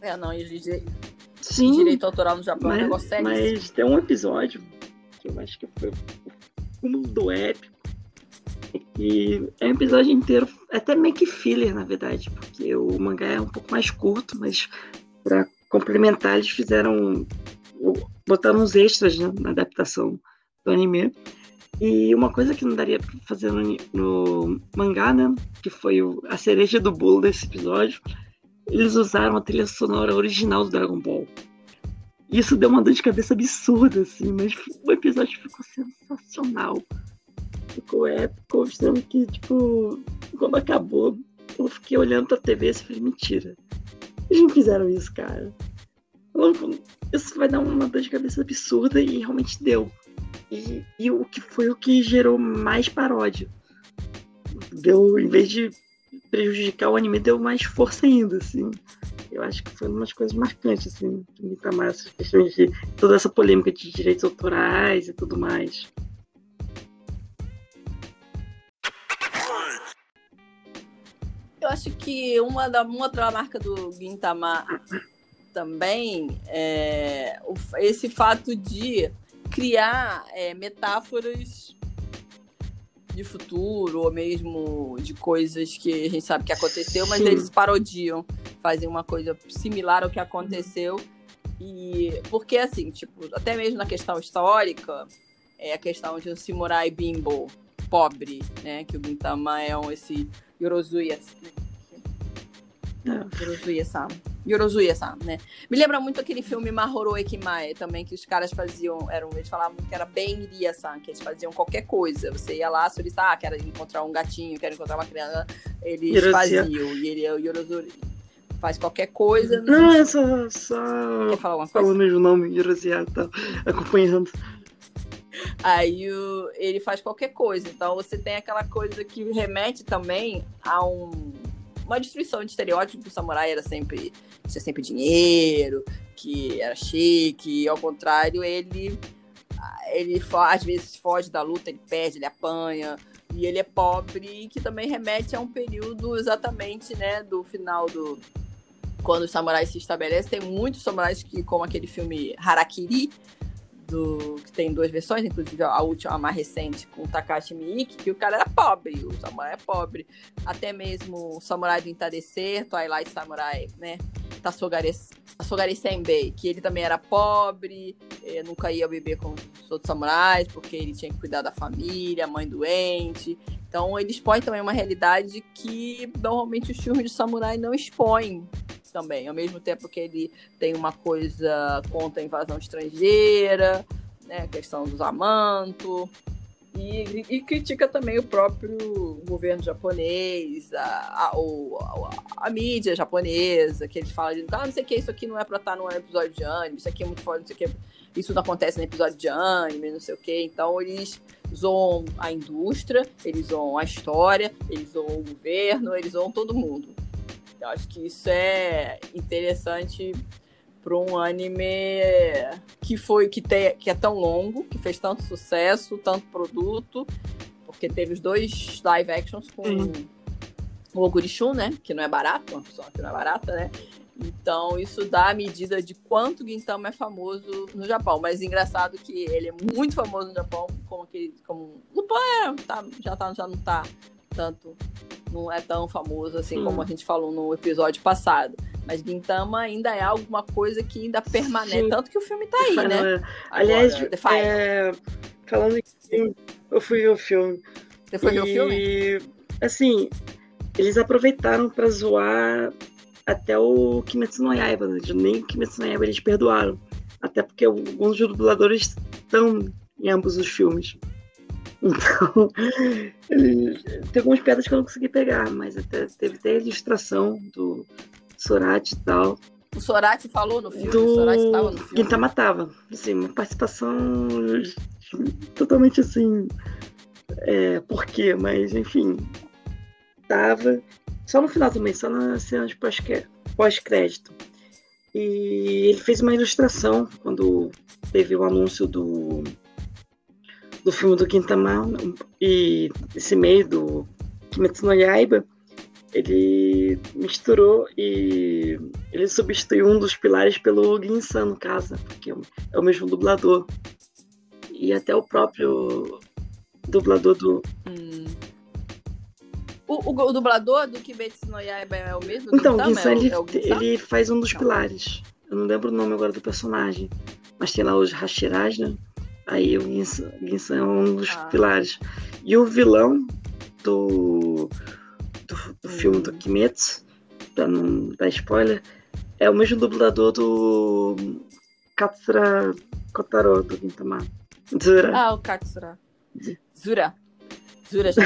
É, não, eles, Sim. Direito autoral no Japão mas, é um negócio sério. Mas tem um episódio que eu acho que foi o cúmulo do épico. E é um episódio inteiro, até meio que filler, na verdade, porque o mangá é um pouco mais curto, mas para complementar eles fizeram. Botaram uns extras né, na adaptação do anime. E uma coisa que não daria pra fazer no, no mangá, né? Que foi o, a cereja do bolo desse episódio. Eles usaram a trilha sonora original do Dragon Ball. Isso deu uma dor de cabeça absurda, assim, mas o episódio ficou sensacional. Ficou épico, mostrando que, tipo, quando acabou, eu fiquei olhando pra TV e falei, mentira. Eles não fizeram isso, cara. Isso vai dar uma dor de cabeça absurda e realmente deu. E, e o que foi o que gerou mais paródia. Deu, em vez de prejudicar o anime, deu mais força ainda, assim. Eu acho que foi uma das coisas marcantes, assim, de me essas questões de toda essa polêmica de direitos autorais e tudo mais. Eu acho que uma, da, outra marca do Gintama também é esse fato de criar é, metáforas de futuro ou mesmo de coisas que a gente sabe que aconteceu, mas Sim. eles parodiam, fazem uma coisa similar ao que aconteceu. E porque assim, tipo, até mesmo na questão histórica, é a questão de um samurai bimbo pobre, né, que o Gintama é um esse Yorozuya. Yorozuya-san. Yorozuya-san, né? Me lembra muito aquele filme Mahoro Ekimae também, que os caras faziam, eram, eles falavam que era bem Iria-san, que eles faziam qualquer coisa. Você ia lá, solicitar, ah, quero encontrar um gatinho, quero encontrar uma criança. Eles Yorozuya. faziam, e ele, o Yorozuya faz qualquer coisa. Não, é só, só... Quer falar alguma coisa? Falando o nome, Yorozuya, tá acompanhando. Aí o, ele faz qualquer coisa. Então você tem aquela coisa que remete também a um uma destruição de estereótipo que o samurai era sempre tinha sempre dinheiro, que era chique, e ao contrário, ele ele às vezes foge da luta, ele perde, ele apanha, e ele é pobre, que também remete a um período exatamente, né, do final do quando os samurais se estabelecem, tem muitos samurais que como aquele filme Harakiri, do que tem duas versões, inclusive a última, a mais recente, com o Takashi Miike, que o cara era pobre, o samurai é pobre. Até mesmo o Samurai do Entardecer, Twilight Samurai, né? Tassogare, Tassogare Senbei, que ele também era pobre, eh, nunca ia beber com os outros samurais, porque ele tinha que cuidar da família, mãe doente. Então ele expõe também uma realidade que normalmente os filmes de samurai não expõem também, ao mesmo tempo que ele tem uma coisa contra a invasão estrangeira, né, a questão dos amantos, e, e, critica também o próprio governo japonês, a, a, a, a, mídia japonesa, que eles falam de ah, não sei o que, isso aqui não é pra estar num episódio de anime, isso aqui é muito forte, não sei o que, isso não acontece no episódio de anime, não sei o que. Então eles zoam a indústria, eles zoam a história, eles zoam o governo, eles zoam todo mundo. Eu acho que isso é interessante para um anime que foi que, te, que é tão longo, que fez tanto sucesso, tanto produto, porque teve os dois live actions com uhum. o Ogurishun, né? Que não é barato, uma pessoa que não é barata, né? Então, isso dá a medida de quanto Gintama é famoso no Japão. Mas engraçado que ele é muito famoso no Japão, como aquele. Como... Lupin é, tá, já, tá, já não tá tanto não é tão famoso assim hum. como a gente falou no episódio passado. Mas Gintama ainda é alguma coisa que ainda permanece. Sim. Tanto que o filme tá aí, né? Agora, Aliás, é... falando em eu fui ver o filme. Você foi e... ver o filme? Assim, eles aproveitaram pra zoar até o Kimetsu no Yaiba. Né? Nem o Kimetsu no Yaiba eles perdoaram. Até porque alguns dubladores estão em ambos os filmes. Então, tem algumas pedras que eu não consegui pegar, mas até, teve até a ilustração do Sorati e tal. O Sorati falou no filme? Do... O Sorati estava no filme? Gintama tava. Assim, uma participação totalmente assim. É, por quê? Mas, enfim. Tava. Só no final também, só nas cenas pós-crédito. E ele fez uma ilustração quando teve o anúncio do do filme do Quintamar e esse meio do Kimetsu no Yaiba, ele misturou e ele substituiu um dos pilares pelo Ginsan, no caso, porque é o mesmo dublador. E até o próprio dublador do. Hum. O, o, o, dublador do Kimetsu no Yaiba é o mesmo? Então, o Ginsan, é ele, é ele faz um dos não. pilares. Eu não lembro o nome agora do personagem. Mas tem lá os Hashiras, né? Aí o Ginsan é um dos ah. pilares. E o vilão do, do, do hum. filme do Kimetsu, pra não dar spoiler, é o mesmo dublador do Katsura Kotaro do Gintama. Zura. Ah, o Katsura. Zura. Zura já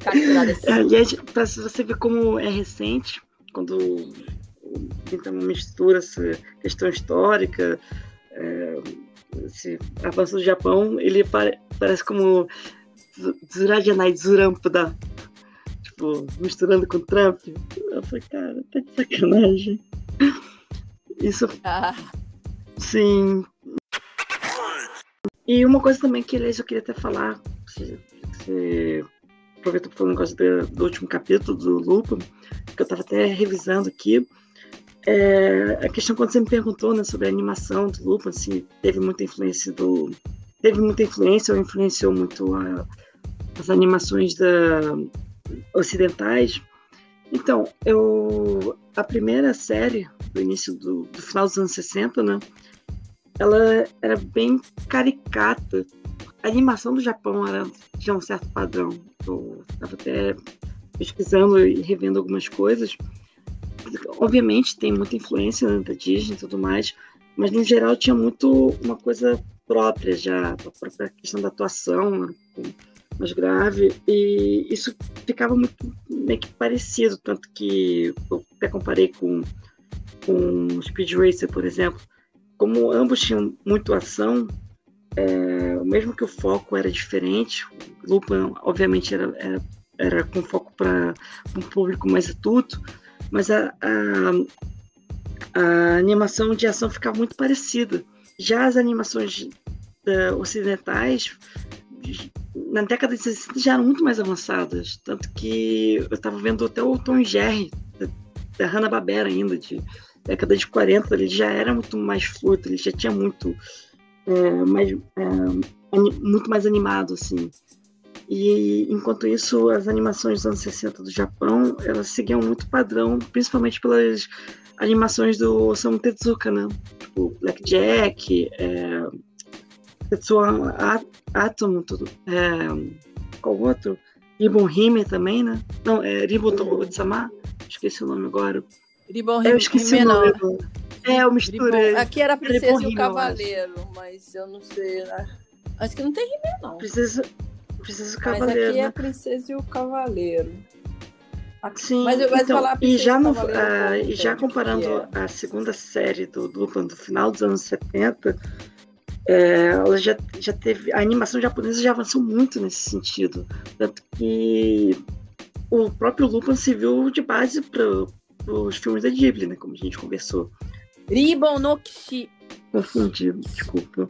Katsura desse. Aliás, pra você ver como é recente, quando o Gintama mistura essa questão histórica, é, esse avanço do Japão, ele pare, parece como Zurajanai Zurampuda. Tipo, misturando com Trump. Eu falei, cara, tá de sacanagem. Isso. Ah. Sim. E uma coisa também que, aliás, eu queria até falar, se, se aproveitou para falar um negócio do, do, último capítulo do Lupin, que eu estava até revisando aqui. É, a questão quando você me perguntou né, sobre a animação do Lupin, se teve muita influência do. Teve muita influência ou influenciou muito a, as animações da, ocidentais. Então, eu a primeira série do início do, do final dos anos 60, né? Ela era bem caricata. A animação do Japão era, tinha um certo padrão. Eu estava até pesquisando e revendo algumas coisas. Obviamente tem muita influência né, da Disney e tudo mais, mas no geral tinha muito uma coisa própria já, a própria questão da atuação né, mais grave, e isso ficava muito meio que parecido, tanto que eu até comparei com com Speed Racer, por exemplo, como ambos tinham muito ação, é, mesmo que o foco era diferente, Lupin, obviamente, era, era, era com foco para um público mais adulto, mas a, a, a, animação de ação ficava muito parecida. Já as animações uh, ocidentais, na década de 60, já eram muito mais avançadas, tanto que eu estava vendo até o Tom Jerry, da, da Hanna-Barbera ainda, de década de 40 ele já era muito mais fluido, ele já tinha muito é, mais, é, muito mais animado, assim. E enquanto isso, as animações dos anos 60 do Japão, elas seguiam muito padrão, principalmente pelas animações do Osamu Tezuka, né? Tipo, Blackjack, é, Tetsuo Atomo, tudo. É, qual outro? Ribbon Hime também, né? Não, é Ribbon Tomogo-sama, esqueci o nome agora. Ribon Eu esqueci o nome. É, eu misturei. Aqui era a Princesa e o Cavaleiro, mas eu não sei. Né? Acho que não tem Rimé, não. Princesa, Princesa e o Cavaleiro. Mas aqui é a Princesa e o Cavaleiro. Sim, mas eu então, falar e já, no, uh, e já comparando é. a segunda série do Lupin do final dos anos 70, é, ela já, já teve. A animação japonesa já avançou muito nesse sentido. Tanto que o próprio Lupin se viu de base para os filmes da Ghibli, né? Como a gente conversou. Ribon no Kishi. Confundi, desculpa.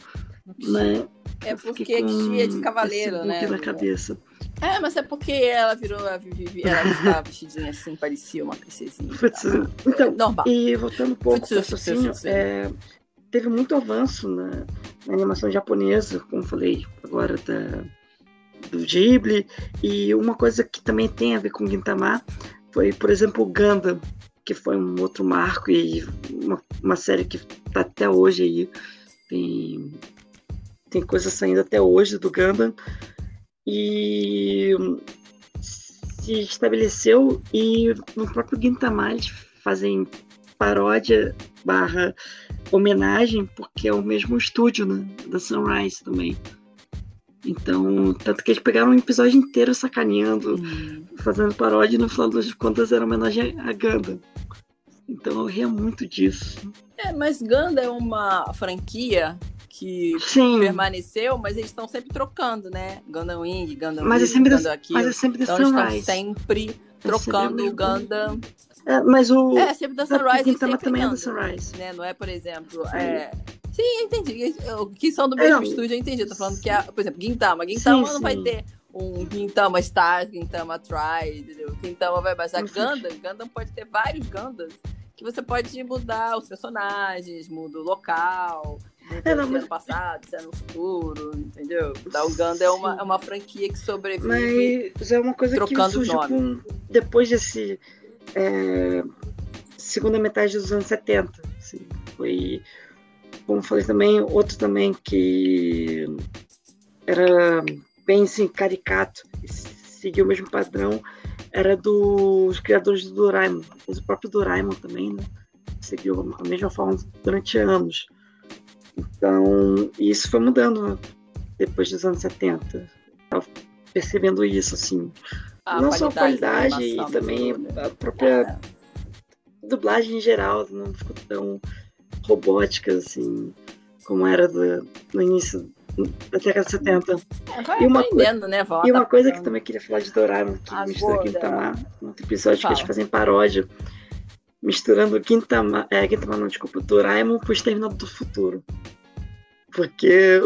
Mas é porque com é de cavaleiro, né? na cabeça. É, mas é porque ela virou. Ela, estava vestidinha assim, parecia uma princesinha. Tá? Então, Normal. e voltando um pouco ao raciocínio, é, teve muito avanço na, na, animação japonesa, como falei agora, da, do Ghibli. E uma coisa que também tem a ver com Gintama foi, por exemplo, o Gundam, que foi um outro marco e uma, uma série que está até hoje aí. Tem, tem coisa saindo até hoje do Gundam. E se estabeleceu e no próprio Gintama eles fazem paródia barra homenagem porque é o mesmo estúdio né, da Sunrise também. Então, tanto que eles pegaram um episódio inteiro sacaneando, uhum. fazendo paródia e no final das contas era homenagem a Ganda. Então eu ria muito disso. É, mas Ganda é uma franquia que Sim. permaneceu, mas eles estão sempre trocando, né? Gundam Wing, Gundam mas Wing, é Gundam aqui. Mas é sempre então eles estão sempre é trocando o Gundam. É, mas o. É, sempre da Sunrise. O também Gundam, é da Sunrise. Né? Não é, por exemplo, é, Sim, eu entendi. Que são do mesmo é, estúdio, eu entendi. Eu tô falando que, a, por exemplo, Gintama. Gintama sim, não sim. vai ter um Gintama Stars, Gintama Try, entendeu? Gintama vai baixar Gundam. Gundam pode ter vários Gundams. que você pode mudar os personagens, muda o local, É, não, se é mas- no passado, se é no futuro, entendeu? Da Uganda é uma, é uma franquia que sobrevive. Mas é uma coisa que surgiu com, depois desse. é, segunda metade dos anos 70. assim. foi, como falei também, outro também que era bem assim, caricato, seguiu o mesmo padrão, era dos criadores do Doraemon. Mas o próprio Doraemon também, né? Seguiu a mesma forma durante anos. Então, isso foi mudando né, depois dos anos 70. Tava percebendo isso, assim. a não só a da qualidade e também a própria dublagem em geral não ficou tão robótica assim como era do- no início da década de 70. É, vai E uma aprendendo, né? E uma coisa que também queria falar de Doraemon, que mistura Gintama, no outro episódio que eles Fala. fazem paródia, misturando Gintama, é, Gintama não, desculpa, Doraemon com o Exterminador do Futuro. Porque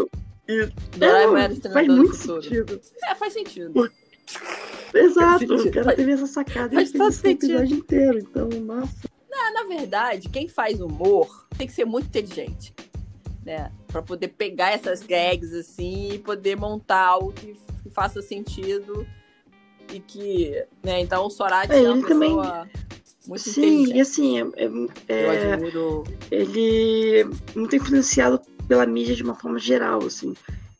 e- Doraemon é, era o faz muito sentido. É, faz sentido. Por- Exato, sentido, o cara faz- teve essa sacada faz fez todo esse episódio inteiro, então, nossa. Ah, na verdade, quem faz humor tem que ser muito inteligente, né? Pra poder pegar essas gags assim e poder montar algo que, que faça sentido e que, né? Então o Sorati É, é, uma ele também- pessoa muito Sim, e assim, é- é- é, admiro. ele é muito influenciado pela mídia de uma forma geral, assim.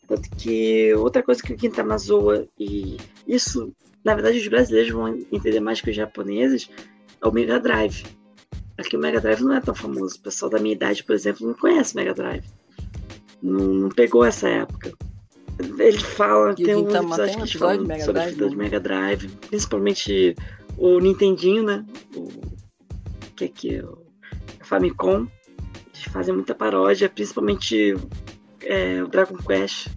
Tanto que outra coisa que o Gintama zoa, e isso, na verdade, os brasileiros vão entender mais que os japoneses, é o Mega Drive. Aqui o Mega Drive não é tão famoso. O pessoal da minha idade, por exemplo, não conhece o Mega Drive. Não, não pegou essa época. Ele fala, E tem um Gintama episódio que um eles falam sobre a não? do Mega Drive, principalmente o Nintendinho, né? O, que aqui é o Famicom. Eles fazem muita paródia, principalmente é, o Dragon Quest.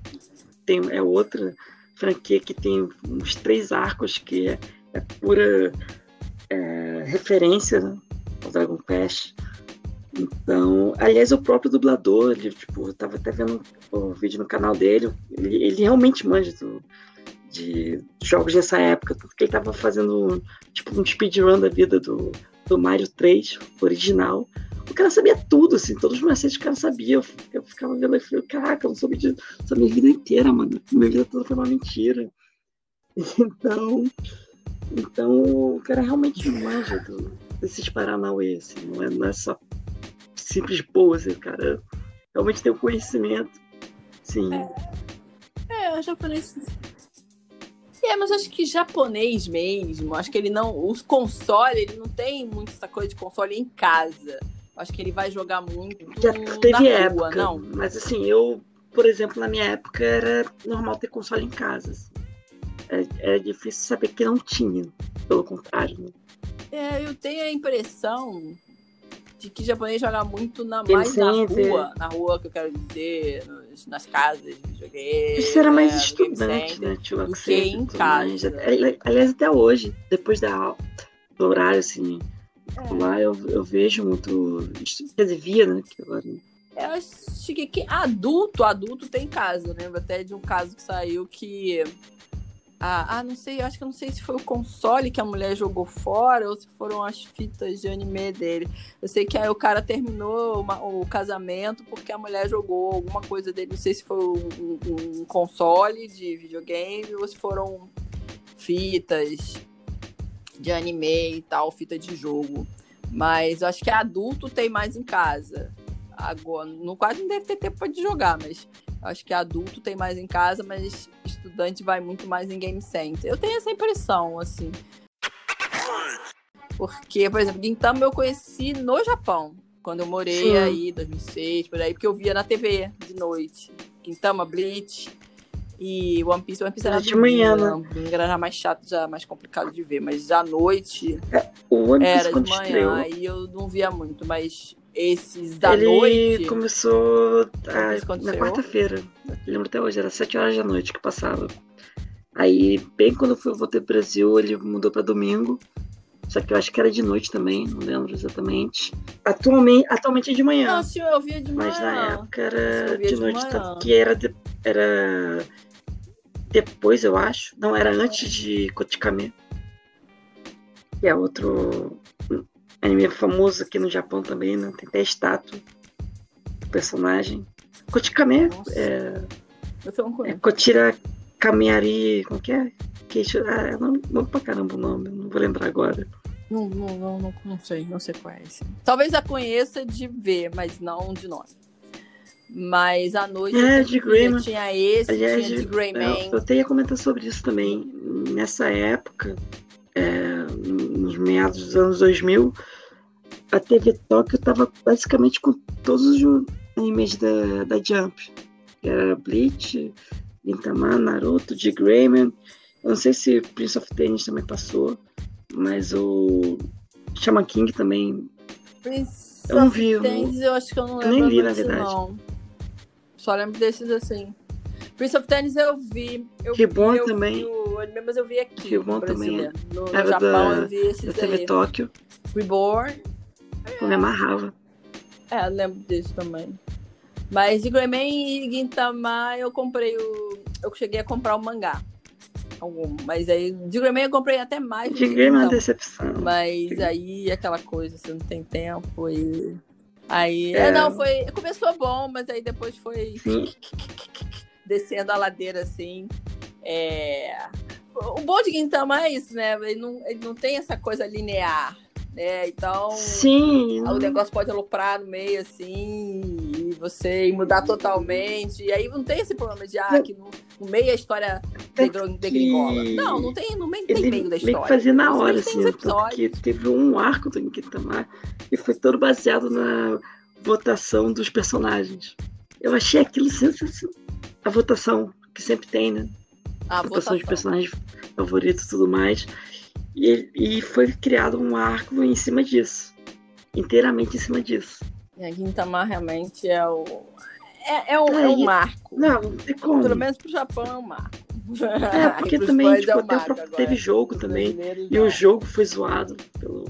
Tem, é outra franquia que tem uns três arcos que é, é pura é, referência né, ao Dragon Quest. Então, aliás, o próprio dublador, ele, tipo, eu tava até vendo o vídeo no canal dele, ele, ele realmente manja do- de jogos dessa época, tanto que ele tava fazendo tipo um speedrun da vida do, do Mario 3, original. O cara sabia tudo, assim, todos os macetes o cara sabia. Eu, eu ficava vendo e falei, caraca, eu não soube disso. Essa minha vida inteira, mano. Minha vida toda foi uma mentira. Então, então o cara realmente manja do, desses Paranauê, assim, não é, não é só simples pose, cara realmente tem o conhecimento. Sim. É, o japonês. É, mas acho que japonês mesmo, acho que ele não. Os consoles, ele não tem muito essa coisa de console em casa. Acho que ele vai jogar muito Já na teve rua, época, não. mas assim, eu, por exemplo, na minha época era normal ter console em casa. assim. Era, era difícil saber que não tinha, pelo contrário. né? É, eu tenho a impressão de que japonês joga muito na, mais na rua. Na rua, que eu quero dizer, nos- nas casas de videogame. Isso era mais né, estudante, né? Tio do Axel que em casa. mais. Aliás, até hoje, depois da aula, do horário, assim, É. lá eu, eu vejo muito. Quer dizer, via, né? Que agora, Eu acho que adulto, adulto tem casa. Eu lembro até de um caso que saiu que. Ah, ah, não sei, acho que eu não sei se foi o console que a mulher jogou fora ou se foram as fitas de anime dele. Eu sei que aí o cara terminou uma- o casamento porque a mulher jogou alguma coisa dele. Não sei se foi um, um- console de videogame ou se foram fitas de anime e tal, fita de jogo. Mas eu acho que adulto tem mais em casa. Agora, no quase não deve ter tempo de jogar, mas acho que adulto tem mais em casa, mas estudante vai muito mais em game center. Eu tenho essa impressão, assim. Porque, por exemplo, Gintama eu conheci no Japão, quando eu morei Sim. aí, 2006, por aí, porque eu via na TV de noite. Gintama, Bleach e One Piece. One Piece era Era de manhã, né? Era já mais chato, já mais complicado de ver, mas já à noite O One Piece era de manhã, estreou, aí eu não via muito, mas esses da ele noite. começou ah, Piece quando na quarta-feira. Lembro até hoje, era sete horas da noite que passava. Aí, bem quando eu voltei pro Brasil, ele mudou pra domingo. Só que eu acho que era de noite também, não lembro exatamente. Atualmente, atualmente é de manhã. Não, tio, eu via de manhã. Mas na época era de de noite, manhã. que era, de- era depois, eu acho. Não, era antes de Kotikame. Que é outro. Anime famoso aqui no Japão também, né? Tem até estátua do personagem. Kochikame é. Eu sou um é Kotira Kamiari. Como que é? Queixo, ah, é nome, nome pra caramba o nome, não vou lembrar agora. Não, não, não, não, não sei, não sei qual é esse. Talvez a conheça de ver, mas não de nome. Mas à noite é, de Greyman. tinha esse, Aliás, tinha de Greyman. Eu, eu tenho a comentar sobre isso também. Nessa época, é, meados dos anos 2000, a TV Tóquio estava basicamente com todos os animes da, da Jump. Era Bleach, Gintama, Naruto, de Greyman. Eu não sei se Prince of Tennis também passou, mas o Shaman King também. Prince eu não vi. Tennis, eu acho que eu não lembro. Eu nem li, na verdade. Não. Só lembro desses assim. Prince of Tennis eu vi. Eu que bom eu também. Vi o anime, mas eu vi aqui. Bom também. No, no Japão da, eu vi esses da TV Tóquio. Reborn. Eu me amarrava. É, eu lembro desse também. Mas de Greyman e Gintama eu comprei o. Eu cheguei a comprar o mangá. Algum. Mas aí, de Greyman eu comprei até mais. De Greyman é uma decepção. Mas aí aquela coisa, você não tem tempo e. Aí, é. não, foi. Começou bom, mas aí depois foi descendo a ladeira assim. É... O bom de Gintama é isso, né? Ele não, ele não tem essa coisa linear né? Então, Sim. o negócio pode aloprar no meio, assim, e você mudar totalmente. E aí não tem esse problema de, ah, que no, no meio a história degringola. Não, não tem, meio, tem meio da história. Meio que fazia na hora, assim, porque teve um arco do Inkitama e foi todo baseado na votação dos personagens. Eu achei aquilo sensacional. A votação que sempre tem, né? A votação, de personagens favoritos e tudo mais. E, e foi criado um arco em cima disso. Inteiramente em cima disso. E a Gintama realmente é o. É, é, um, é, é um marco. Não, tem como. Pelo menos pro Japão é um marco. É, porque também tipo, é marco teve jogo também. E o jogo foi zoado pelo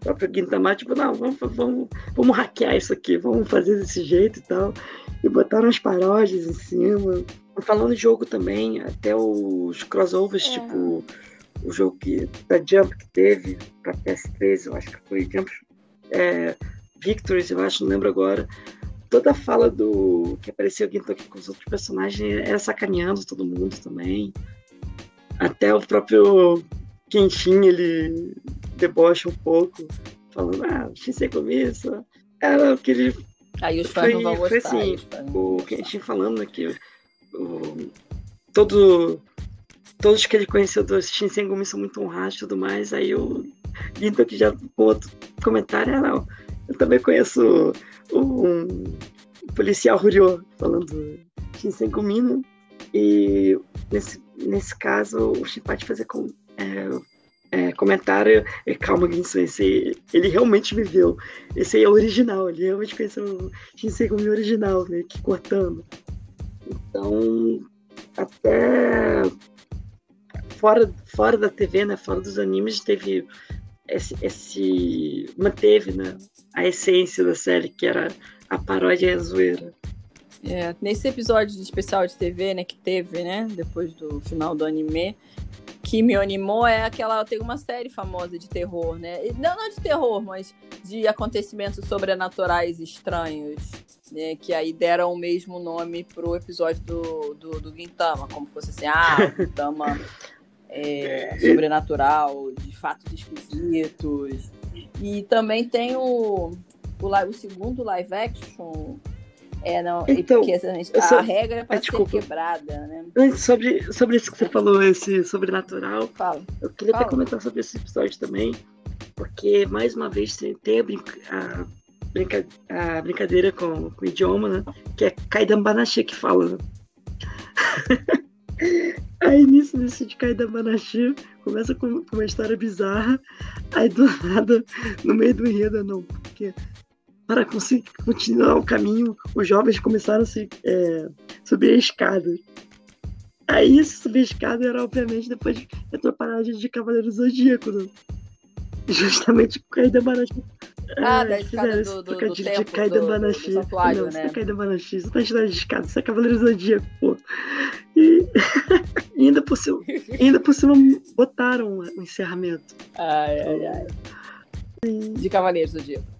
próprio Gintama. Tipo, não, vamos, vamos, vamos hackear isso aqui, vamos fazer desse jeito e tal. E botaram as paródias em cima. Falando de jogo também, até os crossovers, é. tipo o jogo que, da Jump que teve para PS3, eu acho que foi Jump é, Victories, eu acho, não lembro agora. Toda a fala do que apareceu aqui com os outros personagens era sacaneando todo mundo também. Até o próprio Kenshin, ele debocha um pouco, falando, ah, Shinsei começo. Era o que ele. Aí os fãs foi, não vão foi gostar, assim, o Kenshin falando aqui, todo todos que ele conheceu do Shinsengumi são muito honrados e tudo mais. Aí o Ginto que já com outro comentário, ah, não, eu também conheço um, policial Ryo falando Shinsengumi, né? E nesse, nesse caso, o Shin pode fazer com, é, é, comentário, é, calma, Ginsu, esse ele realmente viveu. Esse aí é o original, ele realmente conheceu o Shinsengumi original, meio que cortando. Então, até fora, fora da TV, né, fora dos animes, teve esse, esse manteve, né, a essência da série, que era a paródia e a zoeira. É, nesse episódio de especial de TV, né, que teve, né, depois do final do anime, que me animou é aquela. Tem uma série famosa de terror, né? Não, não de terror, mas de acontecimentos sobrenaturais estranhos, né? Que aí deram o mesmo nome pro episódio do, do, do Gintama, como fosse assim, ah, Gintama é, sobrenatural, de fatos esquisitos. E também tem o, o, o segundo live action. É, não, então, porque a, só, regra é para ser quebrada, né? Sobre, sobre isso que você falou, esse sobrenatural, Fala. eu queria Fala. até comentar sobre esse episódio também, porque, mais uma vez, tem a, brinca, a, brinca, a brincadeira com, com, o idioma, né? Que é Kaidan Banashi que fala, né? Aí nisso, nisso de cair da Manashi, começa com, com, uma história bizarra. Aí do nada, no meio do enredo, não, porque para conseguir continuar o caminho, os jovens começaram a se, é, subir a escada. Aí subir a escada era, obviamente, depois de atrapalhar de Cavaleiro Zodíaco, né? Justamente com cair da Manashi. Ah, é, da escada do, do, do, de, tempo, de Kaida do, Banashi. do santuário, não, né? Isso é Banashi, isso tá de escada, isso é Cavaleiro Zodíaco, pô. E, e ainda, por cima, ainda por cima botaram o encerramento. Ai, ai, ai. de Cavaleiros Zodíaco.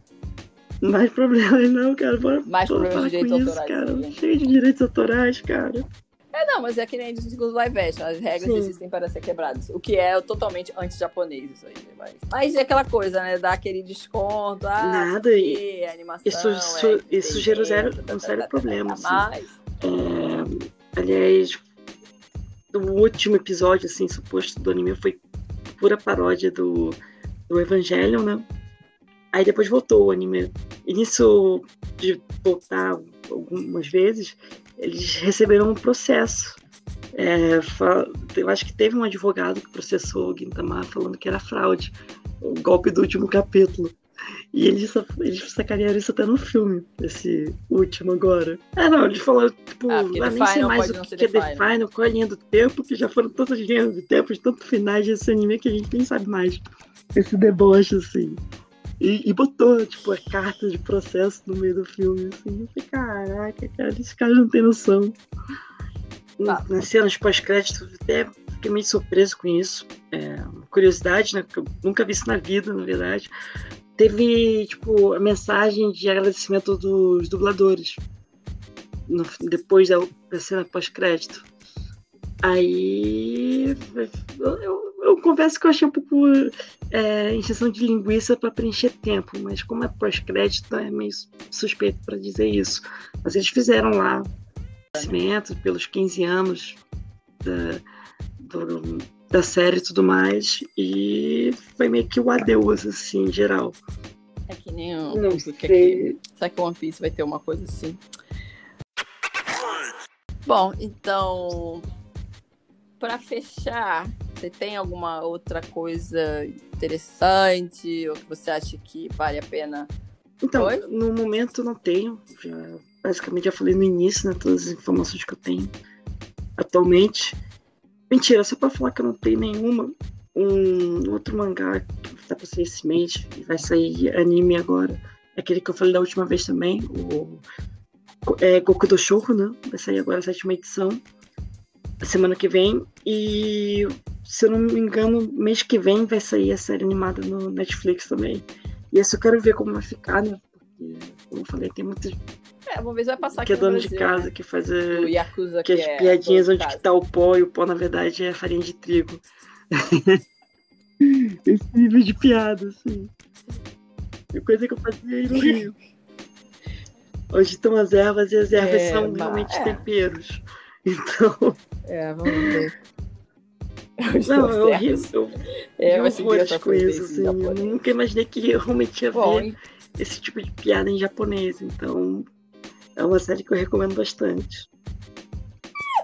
Mais problemas não, cara. Bora, Mais bora problemas de direitos isso, autorais, cara. Cheio de direitos autorais, cara. É, não, mas é que nem dos live action. As regras Sim. existem para ser quebradas. O que é totalmente anti-japonês isso aí. Mas, mas é aquela coisa, né? Dar aquele desconto. Ah, Nada, porque a animação. isso- é isso- isso gerou zero- entendimento, um tá, sério tá, tá, problema, tá, assim. É, aliás, o último episódio, assim, suposto do anime foi pura paródia do, do Evangelion, né? Aí depois voltou o anime. E nisso de voltar algumas vezes, eles receberam um processo. É, eu acho que teve um advogado que processou o Gintama falando que era fraude. O golpe do último capítulo. E eles, eles sacanearam isso até no filme, esse último agora. É, não, eles falaram, tipo, Ah, lá nem The sei mais o que, que é The Final. Qual é a linha do tempo, que já foram tantas linhas do tempo, de tantos finais desse anime que a gente nem sabe mais. Esse deboche, assim. E, e botou, tipo, a carta de processo no meio do filme, assim. Eu falei, caraca, cara, esses caras não têm noção. Tá. Nas cenas pós-crédito, até fiquei meio surpreso com isso. É, curiosidade, né? Porque eu nunca vi isso na vida, na verdade. Teve, tipo, a mensagem de agradecimento dos dubladores. no- depois da, da cena pós-crédito. Aí. Eu, eu- eu confesso que eu achei um pouco é, injeção de linguiça para preencher tempo, mas como é pós-crédito, é meio suspeito para dizer isso. Mas eles fizeram lá agradecimento pelos 15 anos da, do- da série e tudo mais, e foi meio que o adeus, assim, em geral. é que nem o. Não sei. aqui- Será que o One Piece vai ter uma coisa assim? Bom, então. Pra fechar, você tem alguma outra coisa interessante ou que você acha que vale a pena? Então, Oi? no momento não tenho. Já, basicamente já falei no início, né? Todas as informações que eu tenho atualmente. Mentira, só pra falar que eu não tenho nenhuma. Um outro mangá que tá pra sair esse mês e vai sair anime agora. É aquele que eu falei da última vez também, o é, Goku do Shoujo, né? Vai sair agora a sétima edição. Semana que vem. E se eu não me engano, mês que vem vai sair a série animada no Netflix também. E eu quero ver como vai ficar, né? Porque, como eu falei, tem muitos É, ver se vai passar que aqui é dono no de Brasil, casa né? que faz O a, Yakuza que que as é piadinhas onde que tá o pó e o pó na verdade é farinha de trigo. Esse nível de piada, assim. É coisa que eu fazia aí no Rio. Hoje estão as ervas e as ervas É, são mas- realmente é. temperos. Então, É, vamos ver. Não, eu ri, eu É, seguir horrores com isso, assim. Eu japonês. nunca imaginei que eu realmente ia Bom, ver esse tipo de piada em japonês. Então, é uma série que eu recomendo bastante.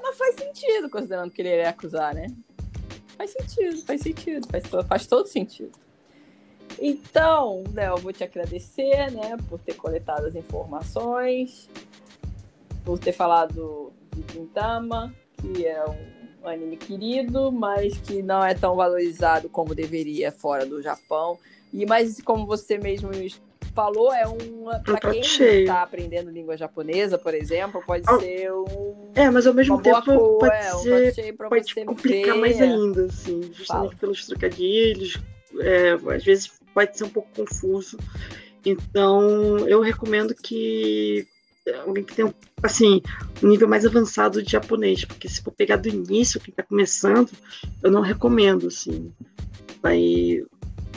Mas faz sentido, considerando que ele ia acusar, né? Faz sentido, faz sentido, faz, faz todo sentido. Então, Léo, eu vou te agradecer, né, por ter coletado as informações, por ter falado de Gintama, que é um anime querido, mas que não é tão valorizado como deveria fora do Japão. E mas como você mesmo falou, é um para quem está aprendendo língua japonesa, por exemplo, pode Ah, ser um É, mas ao mesmo tempo cor, pode é, um ser pra pode complicar ver. mais ainda, assim, justamente Fala. pelos trocadilhos. é, às vezes pode ser um pouco confuso. Então, eu recomendo que alguém que tenha, assim, um nível mais avançado de japonês, porque se for pegar do início, quem tá começando, eu não recomendo, assim. Vai.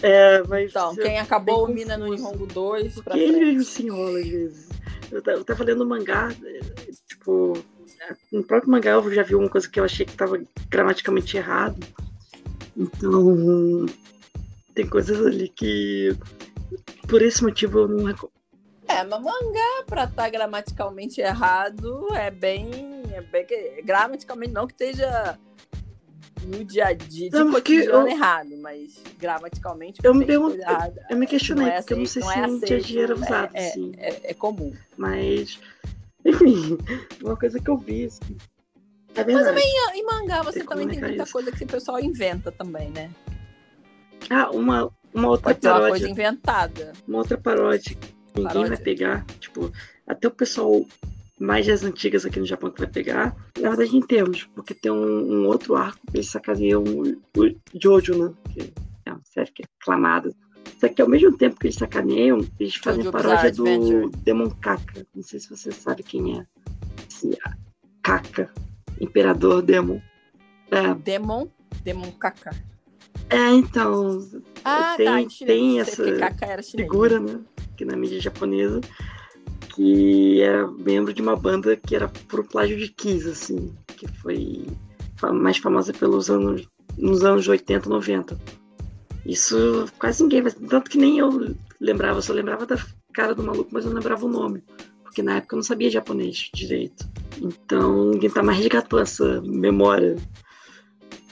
É, vai Então, quem acabou o Mina no. Nihongo 2 pra ele mesmo se enrola às vezes. Eu, eu tava lendo mangá, eh, tipo, no próprio mangá eu já vi uma coisa que eu achei que tava gramaticalmente errado. Então, tem coisas ali que, por esse motivo, eu não recomendo. É, mas mangá pra estar gramaticalmente errado é bem. É bem gramaticalmente não que esteja no dia a dia de Não, cotidiano eu- errado, mas gramaticalmente Eu me errada. Eu me questionei, Não é porque eu não sei aceito, se não é no dia a dia era aceito, usado, é- assim. É, é comum. Mas, enfim, uma coisa que eu vi, assim. É verdade. E em mangá você Tem também tem muita isso. coisa que o pessoal inventa também, né? Ah, uma, uma outra Pode ter uma paródia. coisa inventada. uma outra paródia ninguém Paródia. vai pegar. Tipo, até o pessoal mais das antigas aqui no Japão que vai pegar. Na verdade, em termos, porque tem um, um outro arco que eles sacaneiam o, Jojo, né? Que é uma série que é aclamada Só que ao mesmo tempo que eles sacaneiam, eles fazem paródia do Demon Kaka. Não sei se você sabe quem é. Esse Kaka, Imperador Demon. É. Demon? Demon Kaka. É, então. Ah, tem, tá, tem essa figura, né? Que na mídia japonesa, que era membro de uma banda que era pro plágio de Kiss, assim, que foi mais famosa pelos anos nos anos 80, 90. Isso quase ninguém, tanto que nem eu lembrava, eu só lembrava da cara do maluco, mas eu não lembrava o nome, porque na época eu não sabia japonês direito. Então, ninguém tá mais resgatou essa memória.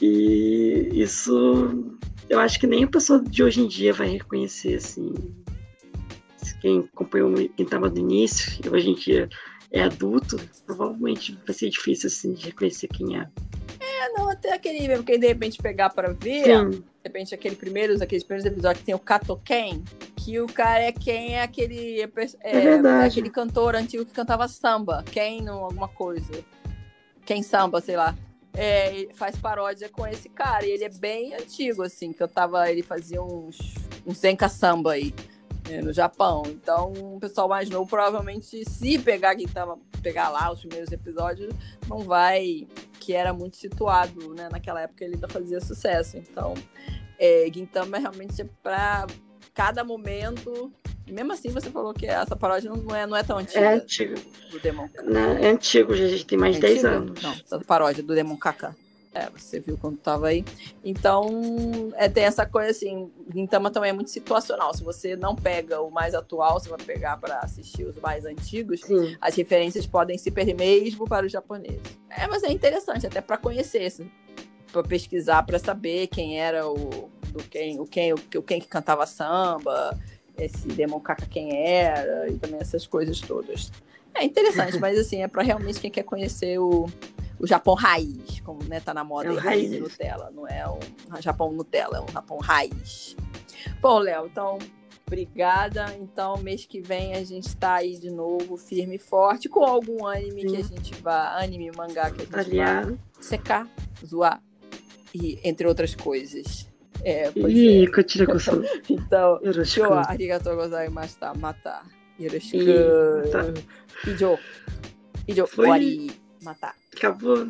E isso eu acho que nem a pessoa de hoje em dia vai reconhecer, assim. Quem acompanhou, quem estava no início, e hoje em dia é adulto, provavelmente vai ser difícil, assim, de reconhecer quem é. É, não, até aquele mesmo, quem de repente pegar para ver, Sim. de repente aquele primeiros, aqueles primeiros episódios que tem o Katoken, que o cara é quem é aquele. É, é, é aquele cantor antigo que cantava samba. Quem não alguma coisa. Quem samba, sei lá é, faz paródia com esse cara. E ele é bem antigo, assim, que eu tava. Ele fazia uns, uns Zenka samba aí né, no Japão. Então, o pessoal mais novo provavelmente, se pegar quem tava, pegar lá os primeiros episódios, não vai. Que era muito situado, né? Naquela época ele ainda fazia sucesso. Então, é, Gintama realmente é pra cada momento mesmo assim, você falou que essa paródia não é, não é tão antiga. É antigo. Do Demon Não, é antigo, já a gente tem mais de é 10 anos. Não, essa paródia do Demon Kaka. É, você viu quando tava aí. Então, é, tem essa coisa assim, Gintama também é muito situacional. Se você não pega o mais atual, você vai pegar para assistir os mais antigos, Sim. as referências podem se perder mesmo para os japoneses. É, mas é interessante até para conhecer, assim, para pesquisar, para saber quem era o do quem, o quem, o, o quem que cantava samba, esse Demon Kaka quem era e também essas coisas todas. É interessante, mas assim, é para realmente quem quer conhecer o, o Japão raiz, como né, tá na moda é raiz Nutella, não é o Japão Nutella, é o Japão raiz. Bom, Léo, então obrigada. Então, mês que vem a gente está aí de novo, firme e forte, com algum anime Sim. que a gente vai, anime, mangá que a gente Aliado. vai secar, zoar e entre outras coisas. É, pois Ih, é. então, show, arigatou gozaimashita, mata. Yoroshiku. Ijo. Ijo, Foi... owari, mata. Acabou.